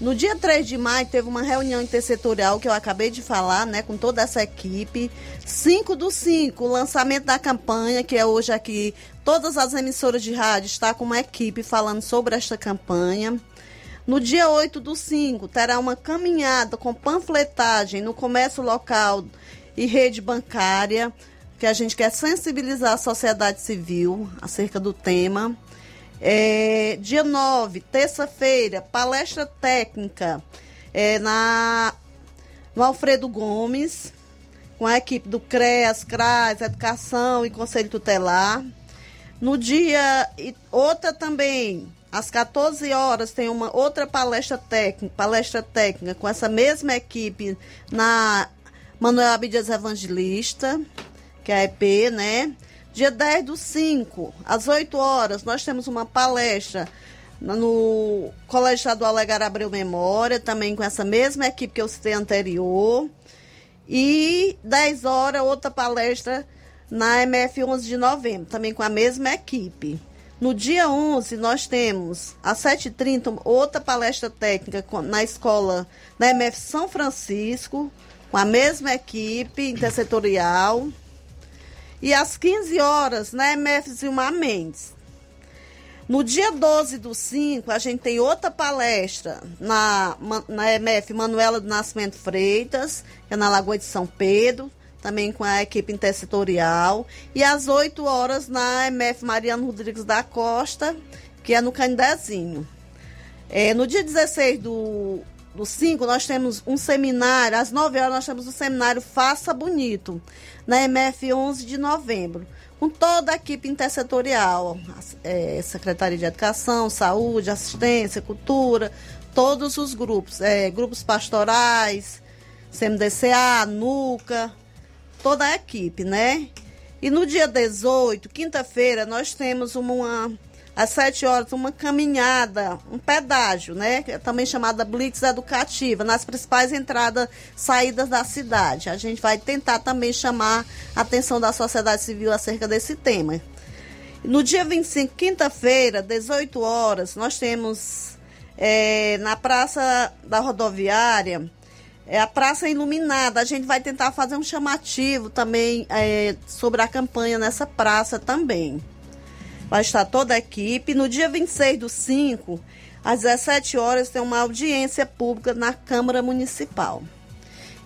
No dia 3 de maio, teve uma reunião intersetorial que eu acabei de falar, né, com toda essa equipe. 5 do 5, o lançamento da campanha, que é hoje aqui. Todas as emissoras de rádio estão com uma equipe falando sobre esta campanha. No dia 8 do 5, terá uma caminhada com panfletagem no comércio local e rede bancária, que a gente quer sensibilizar a sociedade civil acerca do tema. É, dia 9, terça-feira, palestra técnica é, na, no Alfredo Gomes, com a equipe do CREAS, CRAS, Educação e Conselho Tutelar. No dia, outra também, às 14 horas, tem uma outra palestra técnica, palestra técnica com essa mesma equipe na Manuel Abdias Evangelista, que é a EP, né? Dia 10 do 5, às 8 horas, nós temos uma palestra no Colégio Estadual Legar Abreu Memória, também com essa mesma equipe que eu citei anterior. E 10 horas, outra palestra na MF 11 de novembro, também com a mesma equipe. No dia 11, nós temos, às 7h30, outra palestra técnica na escola, na MF São Francisco, com a mesma equipe intersetorial. E às 15 horas, na MF Zilmar Mendes. No dia 12 do 5, a gente tem outra palestra na, na MF Manuela do Nascimento Freitas, que é na Lagoa de São Pedro, também com a equipe intersetorial. E às 8 horas na MF Mariano Rodrigues da Costa, que é no Candezinho. É, no dia 16 do, do 5, nós temos um seminário, às 9 horas nós temos um seminário Faça Bonito, na MF 11 de novembro, com toda a equipe intersetorial, é, Secretaria de Educação, Saúde, Assistência, Cultura, todos os grupos, é, grupos pastorais, CMDCA, NUCA, toda a equipe, né? E no dia 18, quinta-feira, nós temos uma, às 7 horas, uma caminhada, um pedágio, né? É também chamada Blitz Educativa, nas principais entradas, saídas da cidade. A gente vai tentar também chamar a atenção da sociedade civil acerca desse tema. No dia 25, quinta-feira, 18 horas, nós temos eh, na Praça da Rodoviária é a Praça Iluminada. A gente vai tentar fazer um chamativo também eh, sobre a campanha nessa praça também. Vai estar toda a equipe. No dia 26 do 5, às 17 horas, tem uma audiência pública na Câmara Municipal.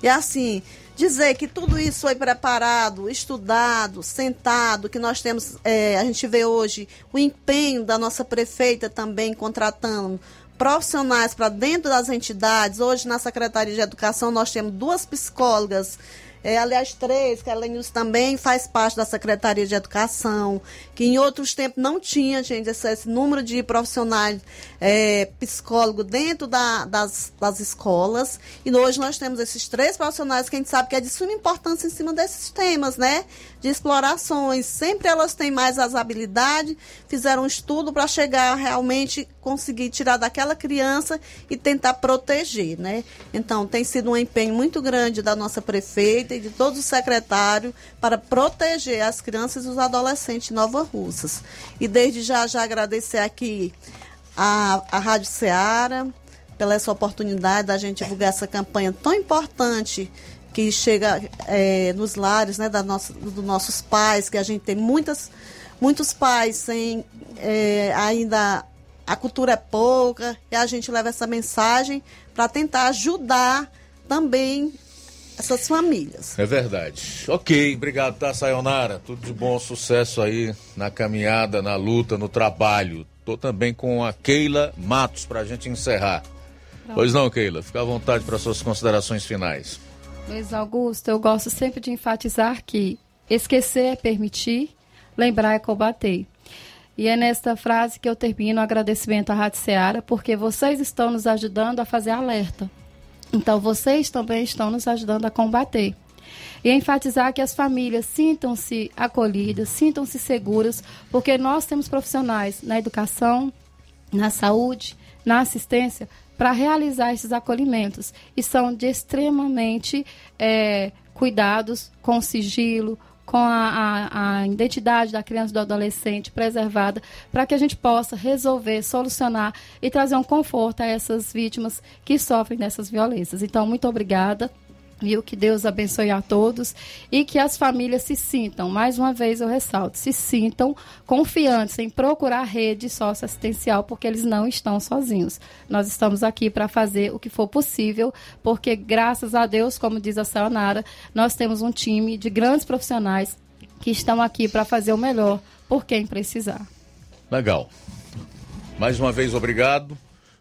E assim, dizer que tudo isso foi preparado, estudado, sentado, que nós temos, eh, a gente vê hoje o empenho da nossa prefeita também contratando profissionais para dentro das entidades. Hoje, na Secretaria de Educação, nós temos duas psicólogas. eh, aliás, três, que a Lenilson também faz parte da Secretaria de Educação, que em outros tempos não tinha, gente, esse, esse número de profissionais eh, psicólogos dentro da- das, das escolas. E hoje nós temos esses três profissionais que a gente sabe que é de suma importância em cima desses temas, né? De explorações. Sempre elas têm mais as habilidades, fizeram um estudo para chegar realmente conseguir tirar daquela criança e tentar proteger, né? Então, tem sido um empenho muito grande da nossa prefeita e de todos os secretários para proteger as crianças e os adolescentes de Nova Russas. E desde já, já agradecer aqui a, a Rádio Ceará pela essa oportunidade da gente divulgar essa campanha tão importante que chega eh, nos lares né, da nossa, dos nossos pais, que a gente tem muitas, muitos pais sem eh, ainda a cultura é pouca, e a gente leva essa mensagem para tentar ajudar também essas famílias. É verdade. Ok, obrigado, tá, Sayonara? Tudo de bom, sucesso aí na caminhada, na luta, no trabalho. Tô também com a Keila Matos pra gente encerrar. Pronto. Pois não, Keila, fica à vontade para suas considerações finais. Luiz Augusto, eu gosto sempre de enfatizar que esquecer é permitir, lembrar é combater. E é nesta frase que eu termino o agradecimento à Rádio Seara, porque vocês estão nos ajudando a fazer alerta. Então, vocês também estão nos ajudando a combater. E enfatizar que as famílias sintam-se acolhidas, sintam-se seguras, porque nós temos profissionais na educação, na saúde, na assistência, para realizar esses acolhimentos. E são de extremamente é, cuidados com sigilo, com a, a, a, identidade da criança e do adolescente preservada, para que a gente possa resolver, solucionar e trazer um conforto a essas vítimas que sofrem dessas violências. Então, muito obrigada. Viu? Que Deus abençoe a todos e que as famílias se sintam, mais uma vez eu ressalto, se sintam confiantes em procurar a rede socioassistencial, porque eles não estão sozinhos. Nós estamos aqui para fazer o que for possível, porque graças a Deus, como diz a Sayonara, nós temos um time de grandes profissionais que estão aqui para fazer o melhor por quem precisar. Legal. Mais uma vez, obrigado.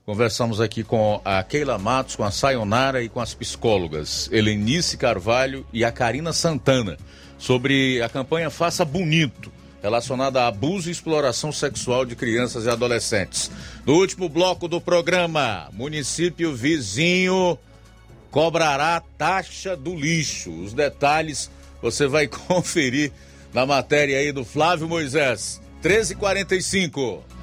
Conversamos aqui com a Keila Matos, com a Sayonara e com as psicólogas Helenice Carvalho e a Karina Santana sobre a campanha Faça Bonito, relacionada a abuso e exploração sexual de crianças e adolescentes. No último bloco do programa, município vizinho cobrará taxa do lixo. Os detalhes você vai conferir na matéria aí do Flávio Moisés. 1345.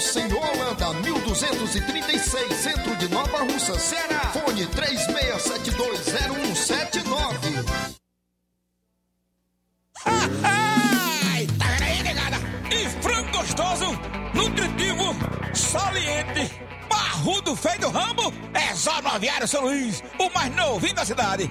Rua Mocenola, Holanda, 1236, centro de Nova Russa, Ceará. Fone 36720179. Ai, tá vendo aí, negada? E frango gostoso, nutritivo, saliente, barrudo, feio do rambo, é só no Aviário São Luís, o mais novinho da cidade.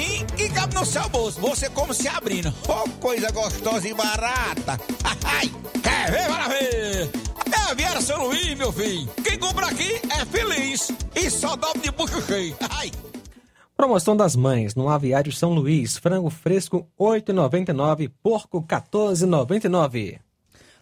precinho e cabe no seu bolso. Você como se abrindo. Oh, coisa gostosa e barata. Ai, quer ver, para ver. É a Viera São Luís, meu filho. Quem compra aqui é feliz e só dobra de bucho cheio. Ai. Promoção das mães no Aviário São Luís. Frango fresco 8,99, porco 14,99.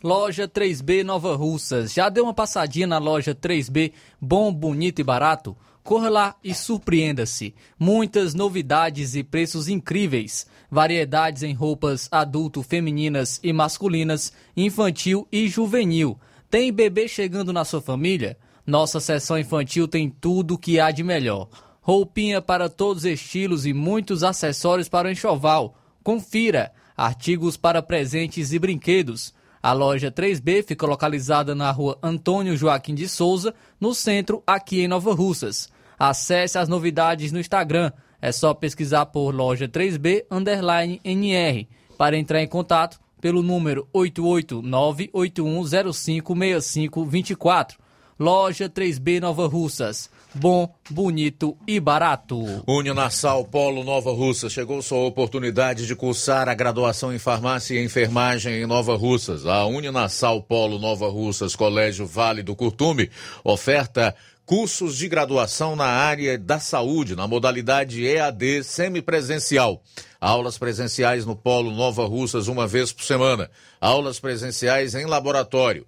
Loja 3B Nova Russas. Já deu uma passadinha na loja 3B, bom, bonito e barato? Corra lá e surpreenda-se. Muitas novidades e preços incríveis. Variedades em roupas adulto, femininas e masculinas, infantil e juvenil. Tem bebê chegando na sua família? Nossa seção infantil tem tudo o que há de melhor. Roupinha para todos os estilos e muitos acessórios para o enxoval. Confira! Artigos para presentes e brinquedos. A loja 3B fica localizada na rua Antônio Joaquim de Souza, no centro, aqui em Nova Russas. Acesse as novidades no Instagram. É só pesquisar por loja 3B underline NR. Para entrar em contato pelo número 88981056524. Loja 3B Nova Russas. Bom, bonito e barato. Uninassal Polo Nova Russa. Chegou sua oportunidade de cursar a graduação em farmácia e enfermagem em Nova Russas. A Uninassal Polo Nova Russas, Colégio Vale do Curtume, oferta cursos de graduação na área da saúde, na modalidade EAD semipresencial. Aulas presenciais no Polo Nova Russas uma vez por semana. Aulas presenciais em laboratório.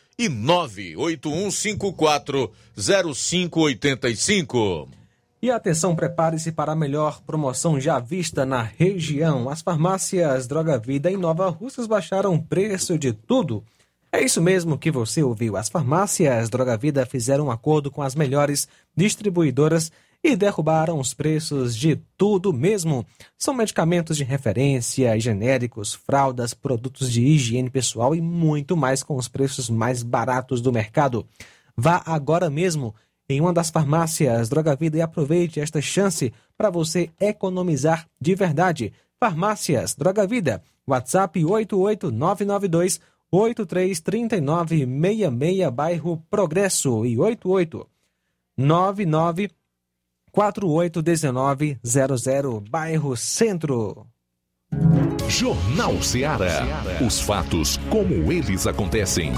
e 981540585. E atenção, prepare-se para a melhor promoção já vista na região. As farmácias Droga Vida em Nova Russas baixaram o preço de tudo. É isso mesmo que você ouviu. As farmácias Droga Vida fizeram um acordo com as melhores distribuidoras e derrubaram os preços de tudo mesmo. São medicamentos de referência, genéricos, fraldas, produtos de higiene pessoal e muito mais com os preços mais baratos do mercado. Vá agora mesmo em uma das farmácias Droga Vida e aproveite esta chance para você economizar de verdade. Farmácias Droga Vida, WhatsApp 88992 833966, bairro Progresso e 88 99 481900, bairro Centro. Jornal Ceará. Os fatos como eles acontecem.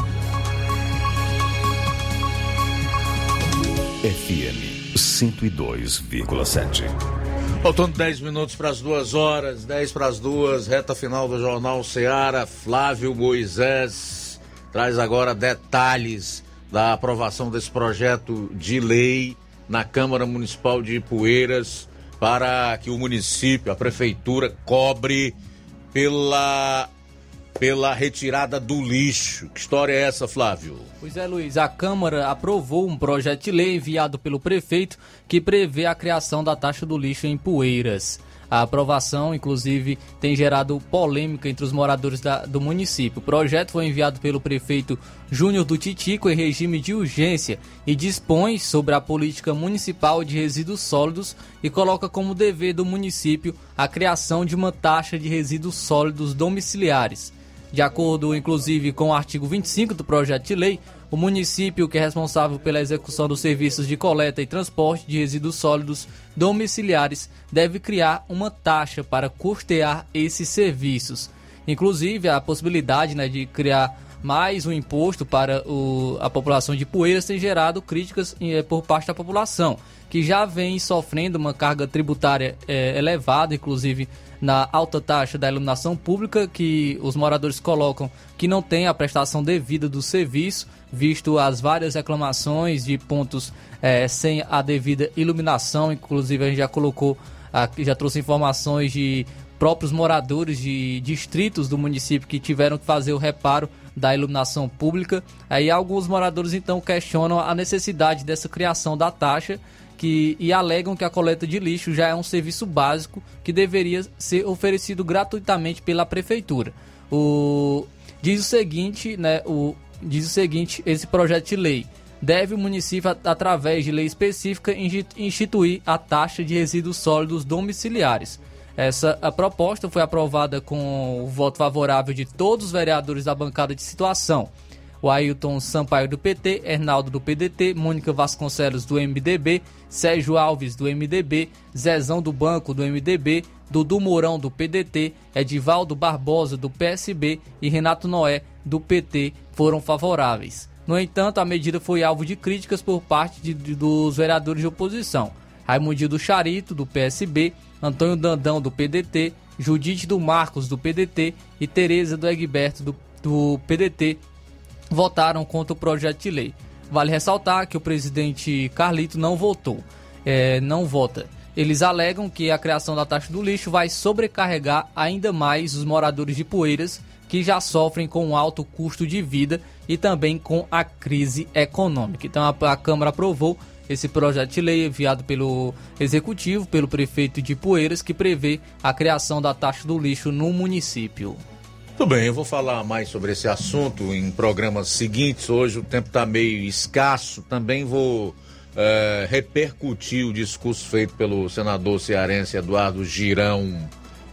FM 102,7. Faltando 10 minutos para as duas horas, 10 para as duas, reta final do Jornal Ceará. Flávio Moisés traz agora detalhes da aprovação desse projeto de lei na Câmara Municipal de Ipueiras para que o município, a prefeitura, cobre pela pela retirada do lixo. Que história é essa, Flávio? Pois é, Luiz. A Câmara aprovou um projeto de lei enviado pelo prefeito que prevê a criação da taxa do lixo em Poeiras. A aprovação, inclusive, tem gerado polêmica entre os moradores da, do município. O projeto foi enviado pelo prefeito Júnior do Titico em regime de urgência e dispõe sobre a política municipal de resíduos sólidos e coloca como dever do município a criação de uma taxa de resíduos sólidos domiciliares. De acordo, inclusive, com o artigo 25 do projeto de lei, o município que é responsável pela execução dos serviços de coleta e transporte de resíduos sólidos domiciliares deve criar uma taxa para custear esses serviços. Inclusive, a possibilidade né, de criar mais um imposto para o, a população de Poeiras tem gerado críticas eh, por parte da população, que já vem sofrendo uma carga tributária eh, elevada, inclusive na alta taxa da iluminação pública, que os moradores colocam que não tem a prestação devida do serviço, visto as várias reclamações de pontos eh, sem a devida iluminação, inclusive a gente já colocou, já trouxe informações de próprios moradores de distritos do município que tiveram que fazer o reparo da iluminação pública. Aí alguns moradores então questionam a necessidade dessa criação da taxa que, e alegam que a coleta de lixo já é um serviço básico que deveria ser oferecido gratuitamente pela prefeitura. O, diz o seguinte, né, o, diz o seguinte, esse projeto de lei deve o município, através de lei específica, instituir a taxa de resíduos sólidos domiciliares. Essa a proposta foi aprovada com o voto favorável de todos os vereadores da bancada de situação. O Ailton Sampaio do PT, Hernaldo do PDT, Mônica Vasconcelos do MDB, Sérgio Alves do MDB, Zezão do Banco do MDB, Dudu Mourão do PDT, Edivaldo Barbosa do PSB e Renato Noé do PT foram favoráveis. No entanto, a medida foi alvo de críticas por parte de, de, dos vereadores de oposição. Raimundinho Charito, do PSB, Antônio Dandão, do PDT, Judite do Marcos, do PDT e Tereza do Egberto, do, do PDT, votaram contra o projeto de lei. Vale ressaltar que o presidente Carlito não votou, é, não vota. Eles alegam que a criação da taxa do lixo vai sobrecarregar ainda mais os moradores de Poeiras, que já sofrem com alto custo de vida e também com a crise econômica. Então a, a Câmara aprovou esse projeto de lei enviado pelo Executivo, pelo prefeito de Poeiras, que prevê a criação da taxa do lixo no município. Tudo bem, eu vou falar mais sobre esse assunto em programas seguintes. Hoje o tempo está meio escasso. Também vou é, repercutir o discurso feito pelo senador cearense Eduardo Girão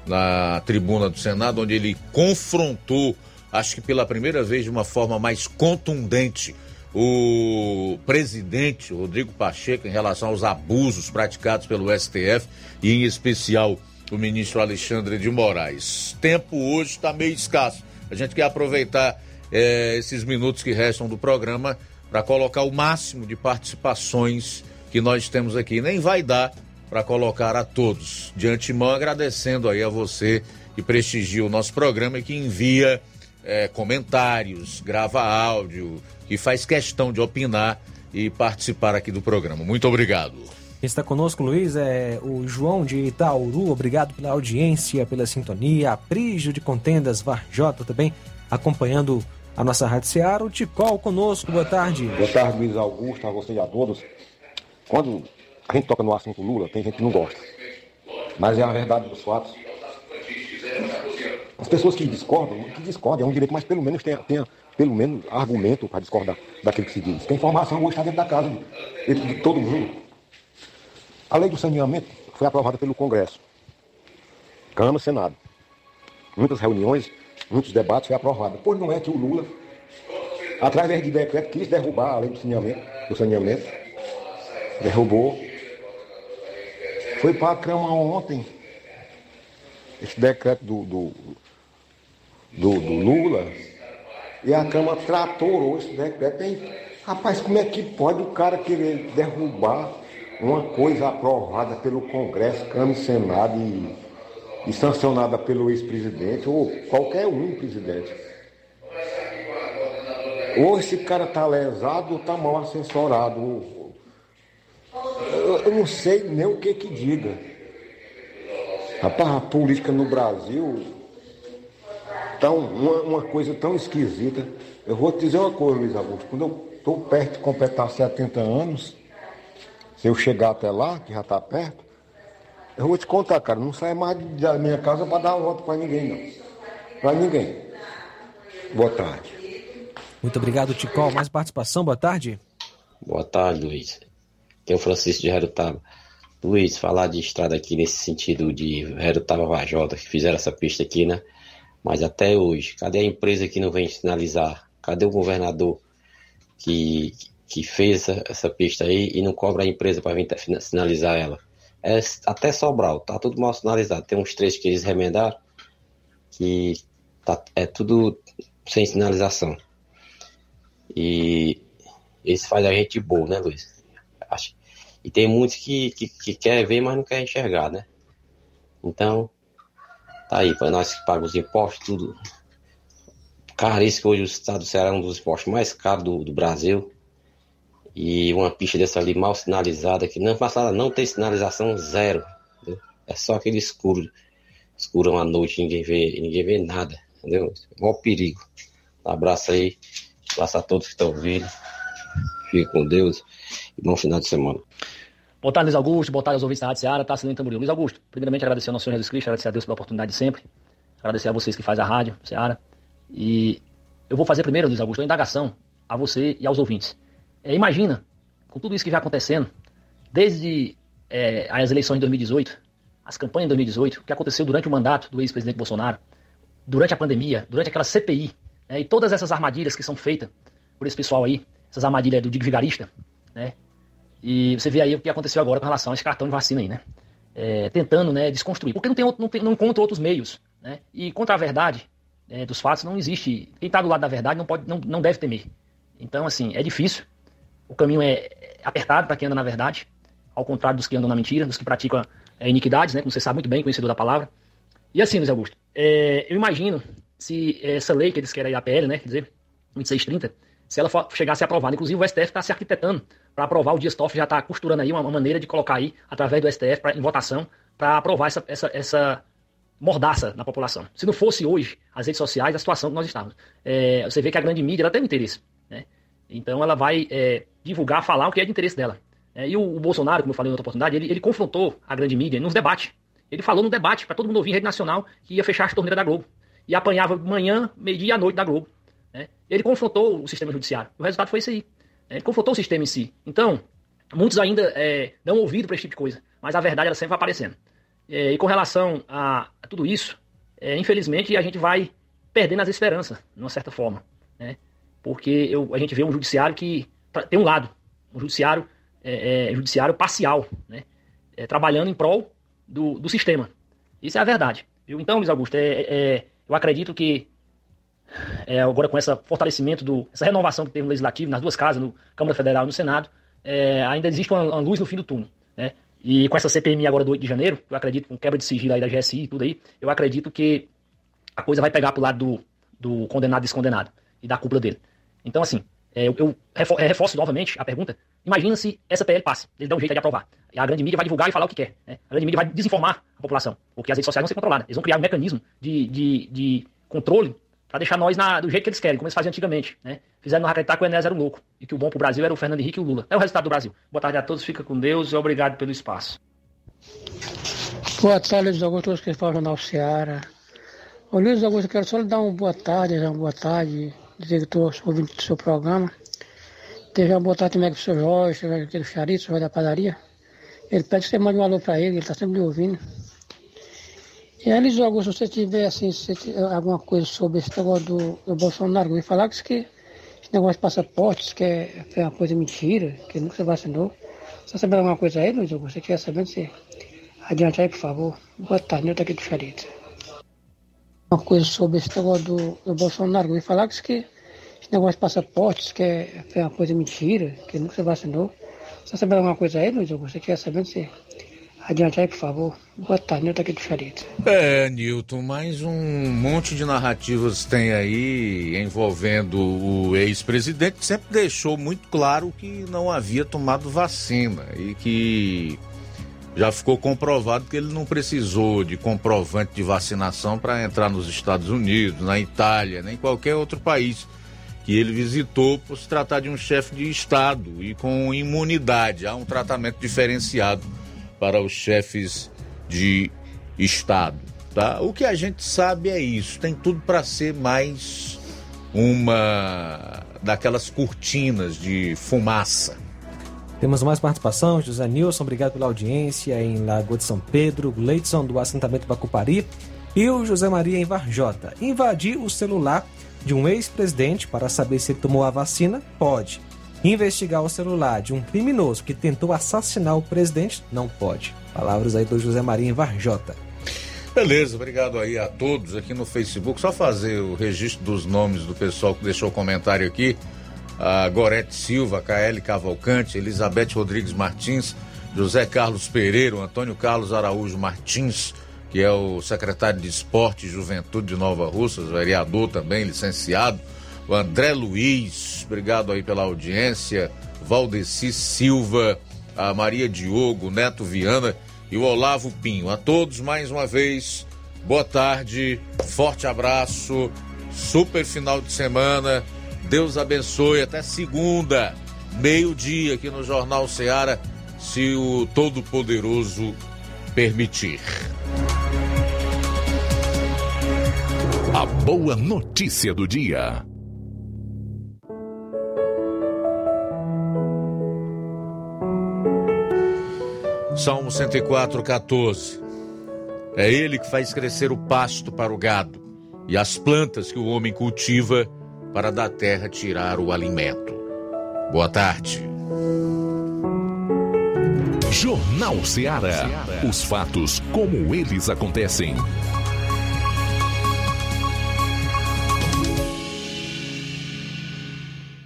na tribuna do Senado, onde ele confrontou, acho que pela primeira vez de uma forma mais contundente, o presidente Rodrigo Pacheco em relação aos abusos praticados pelo STF e, em especial, o ministro Alexandre de Moraes. Tempo hoje está meio escasso. A gente quer aproveitar é, esses minutos que restam do programa para colocar o máximo de participações que nós temos aqui. Nem vai dar para colocar a todos. De antemão, agradecendo aí a você que prestigia o nosso programa e que envia é, comentários, grava áudio, que faz questão de opinar e participar aqui do programa. Muito obrigado. Está conosco, Luiz, é o João de Itauru. Obrigado pela audiência, pela sintonia. A Prígio de Contendas, Varjota também acompanhando a nossa Rádio Seara. O Ticol conosco, boa tarde. Boa tarde, Luiz Augusto, a você e a todos. Quando a gente toca no assunto Lula, tem gente que não gosta. Mas é a verdade dos fatos. As pessoas que discordam, que discordam, é um direito, mas pelo menos tenha, tenha pelo menos argumento para discordar daquilo que se diz. Tem informação hoje está dentro da casa de, de todo mundo. A lei do saneamento foi aprovada pelo Congresso, Câmara Senado. Muitas reuniões, muitos debates foi aprovada. Pois não é que o Lula, através de decreto, quis derrubar a lei do saneamento, do saneamento derrubou. Foi para a Câmara ontem esse decreto do, do, do, do Lula e a Câmara tratorou esse decreto. E, rapaz, como é que pode o cara querer derrubar uma coisa aprovada pelo Congresso, Câmara e Senado e, e sancionada pelo ex-presidente, ou qualquer um presidente? Ou esse cara está lesado ou está mal assessorado. Eu, não sei nem o que que diga. Rapaz, a política no Brasil tão, uma, uma, coisa tão esquisita. Eu vou te dizer uma coisa, Luiz Augusto. Quando eu estou perto de completar 70 anos, se eu chegar até lá, que já está perto, eu vou te contar, cara, não sai mais da minha casa para dar uma volta para ninguém, não. Para ninguém. Boa tarde. Muito obrigado, Ticol. Mais participação, boa tarde. Boa tarde, Luiz. É o Francisco de Herutaba. Luiz, falar de estrada aqui nesse sentido de Herutaba Vajota, que fizeram essa pista aqui, né? Mas até hoje, cadê a empresa que não vem sinalizar? Cadê o governador que, que fez essa, pista aí e não cobra a empresa para vir sinalizar ela? É, até Sobral, tá tudo mal sinalizado. Tem uns trechos que eles remendaram que tá, é tudo sem sinalização. E isso faz a gente boa, né, Luiz? Acho. E tem muitos que, que, que quer ver, mas não quer enxergar, né? Então, Tá aí, para nós que pagamos impostos, tudo. Caríssimo, hoje o estado do Ceará é um dos esportes mais caros do, do Brasil. E uma pista dessa ali mal sinalizada, que não passada não tem sinalização zero. Entendeu? É só aquele escuro. Escurão à noite, ninguém vê, ninguém vê nada. Entendeu? Mó perigo. Um abraço aí. Um abraço a todos que estão ouvindo. Fique com Deus e bom final de semana. Boa tarde, Luiz Augusto. Boa tarde aos ouvintes da Rádio Seara. Tá Silêncio Tamboril. Luiz Augusto, primeiramente agradecer ao nosso Senhor Jesus Cristo, agradecer a Deus pela oportunidade de sempre. Agradecer a vocês que fazem a rádio, Seara. E eu vou fazer primeiro, Luiz Augusto, uma indagação a você e aos ouvintes. É, imagina, com tudo isso que vem acontecendo, desde é, as eleições de 2018, as campanhas de 2018, o que aconteceu durante o mandato do ex-presidente Bolsonaro, durante a pandemia, durante aquela CPI, né, e todas essas armadilhas que são feitas por esse pessoal aí, essas armadilhas do Digo Vigarista, né? E você vê aí o que aconteceu agora com relação a esse cartão de vacina aí, né? É, tentando né, desconstruir. Porque não, tem, não, tem, não encontra outros meios. Né? E contra a verdade é, dos fatos não existe. Quem está do lado da verdade não, pode, não, não deve temer. Então, assim, é difícil. O caminho é apertado para quem anda na verdade, ao contrário dos que andam na mentira, dos que praticam é, iniquidades, né? Como você sabe muito bem, conhecedor da palavra. E assim, Luiz Augusto, é, eu imagino se essa lei que eles querem, a PL, né? Quer dizer, 2630, se ela for, chegar a ser aprovada. Inclusive, o STF está se arquitetando para aprovar. O Dias Toffoli já está costurando aí uma, uma, maneira de colocar aí, através do STF, pra, em votação, para aprovar essa, essa, essa mordaça na população. Se não fosse hoje as redes sociais, a situação que nós estamos. É, você vê que a grande mídia ela tem um interesse. Né? Então ela vai é, divulgar, falar o que é de interesse dela. É, e o, o, Bolsonaro, como eu falei em outra oportunidade, ele, ele confrontou a grande mídia nos debates. Ele falou no debate, para todo mundo ouvir em rede nacional, que ia fechar as torneiras da Globo. E apanhava manhã, meio-dia e à noite da Globo. Né? Ele confrontou o sistema judiciário. O resultado foi isso aí. Né? Ele confrontou o sistema em si. Então, muitos ainda é, dão ouvido para esse tipo de coisa. Mas a verdade ela sempre vai aparecendo. É, e com relação a, a tudo isso, é, infelizmente a gente vai perdendo as esperanças, de uma certa forma. Né? Porque eu, a gente vê um judiciário que tem um lado, um judiciário, é, é, judiciário parcial, né? É, trabalhando em prol do, do sistema. Isso é a verdade. Viu? Então, Luiz Augusto, é, eu acredito que agora com esse fortalecimento, do, essa renovação que teve no Legislativo, nas duas casas, no Câmara Federal e no Senado, ainda existe uma, uma luz no fim do túnel. Né? E com essa CPMI agora do 8 de janeiro, eu acredito, com quebra de sigilo aí da GSI e tudo aí, eu acredito que a coisa vai pegar pro lado do, do condenado e descondenado e da cúpula dele. Então, assim, é, eu, eu é, reforço novamente a pergunta. Imagina se essa PL passa, ele dá um jeito de aprovar. E a grande mídia vai divulgar e falar o que quer. Né? A grande mídia vai desinformar a população, porque as redes sociais vão ser controladas. Eles vão criar um mecanismo de, de, de controle para deixar nós na, do jeito que eles querem, como eles faziam antigamente. Né? Fizeram acreditar que o Enéas era um louco e que o bom pro Brasil era o Fernando Henrique e o Lula. É o resultado do Brasil. Boa tarde a todos, fica com Deus e obrigado pelo espaço. Boa tarde, Luiz Augusto, que fala Jornal Seara. Ô Luiz Augusto, eu quero só lhe dar uma boa tarde, uma boa tarde, dizer que estou ouvindo o seu programa. Teve uma boa tarde também com o seu Jorge, aquele charito, o Jorge da padaria. Ele pede que você mande um alô para ele, ele está sempre lhe ouvindo. E aí, Augusto, se você tiver assim, se tiver alguma coisa sobre esse negócio do, do Bolsonaro, me falar que, que esse negócio de passaportes, que é, é uma coisa mentira, que nunca se vacinou. Você sabe alguma coisa aí, Luiz Augusto? Você quer saber? Você adiante aí, por favor. Boa tarde, eu tô aqui do Charito. Uma coisa sobre esse negócio do, do Bolsonaro, me falar que, que esse negócio de passaportes, que é, é uma coisa mentira, que nunca se vacinou. Você sabe alguma coisa aí, Luiz Augusto? Você quer saber? Você Adiante aí, por favor. Boa tarde, Nilton aqui do Charito. É, Nilton, mais um monte de narrativas tem aí envolvendo o ex-presidente, que sempre deixou muito claro que não havia tomado vacina e que já ficou comprovado que ele não precisou de comprovante de vacinação para entrar nos Estados Unidos, na Itália, nem qualquer outro país que ele visitou por se tratar de um chefe de Estado e com imunidade. Há um tratamento diferenciado para os chefes de Estado. Tá? O que a gente sabe é isso, tem tudo para ser mais uma daquelas cortinas de fumaça. Temos mais participação, José Nilson, obrigado pela audiência em Lagoa de São Pedro, Leidson do assentamento Bacupari e o José Maria em Varjota. Invadir o celular de um ex-presidente para saber se ele tomou a vacina? Pode. Investigar o celular de um criminoso que tentou assassinar o presidente? Não pode. Palavras aí do José Maria em Varjota. Beleza, obrigado aí a todos aqui no Facebook. Só fazer o registro dos nomes do pessoal que deixou comentário aqui. A Gorete Silva, KL Cavalcante, Elizabeth Rodrigues Martins, José Carlos Pereira, Antônio Carlos Araújo Martins, que é o secretário de Esporte e Juventude de Nova Russas, vereador também, licenciado o André Luiz, obrigado aí pela audiência, Valdeci Silva, a Maria Diogo, Neto Viana e o Olavo Pinho. A todos mais uma vez, boa tarde, forte abraço, super final de semana, Deus abençoe, até segunda, meio-dia aqui no Jornal Seara, se o Todo-Poderoso permitir. A boa notícia do dia. Salmo 104, 14. É ele que faz crescer o pasto para o gado e as plantas que o homem cultiva para da terra tirar o alimento. Boa tarde. Jornal Ceará. Os fatos como eles acontecem.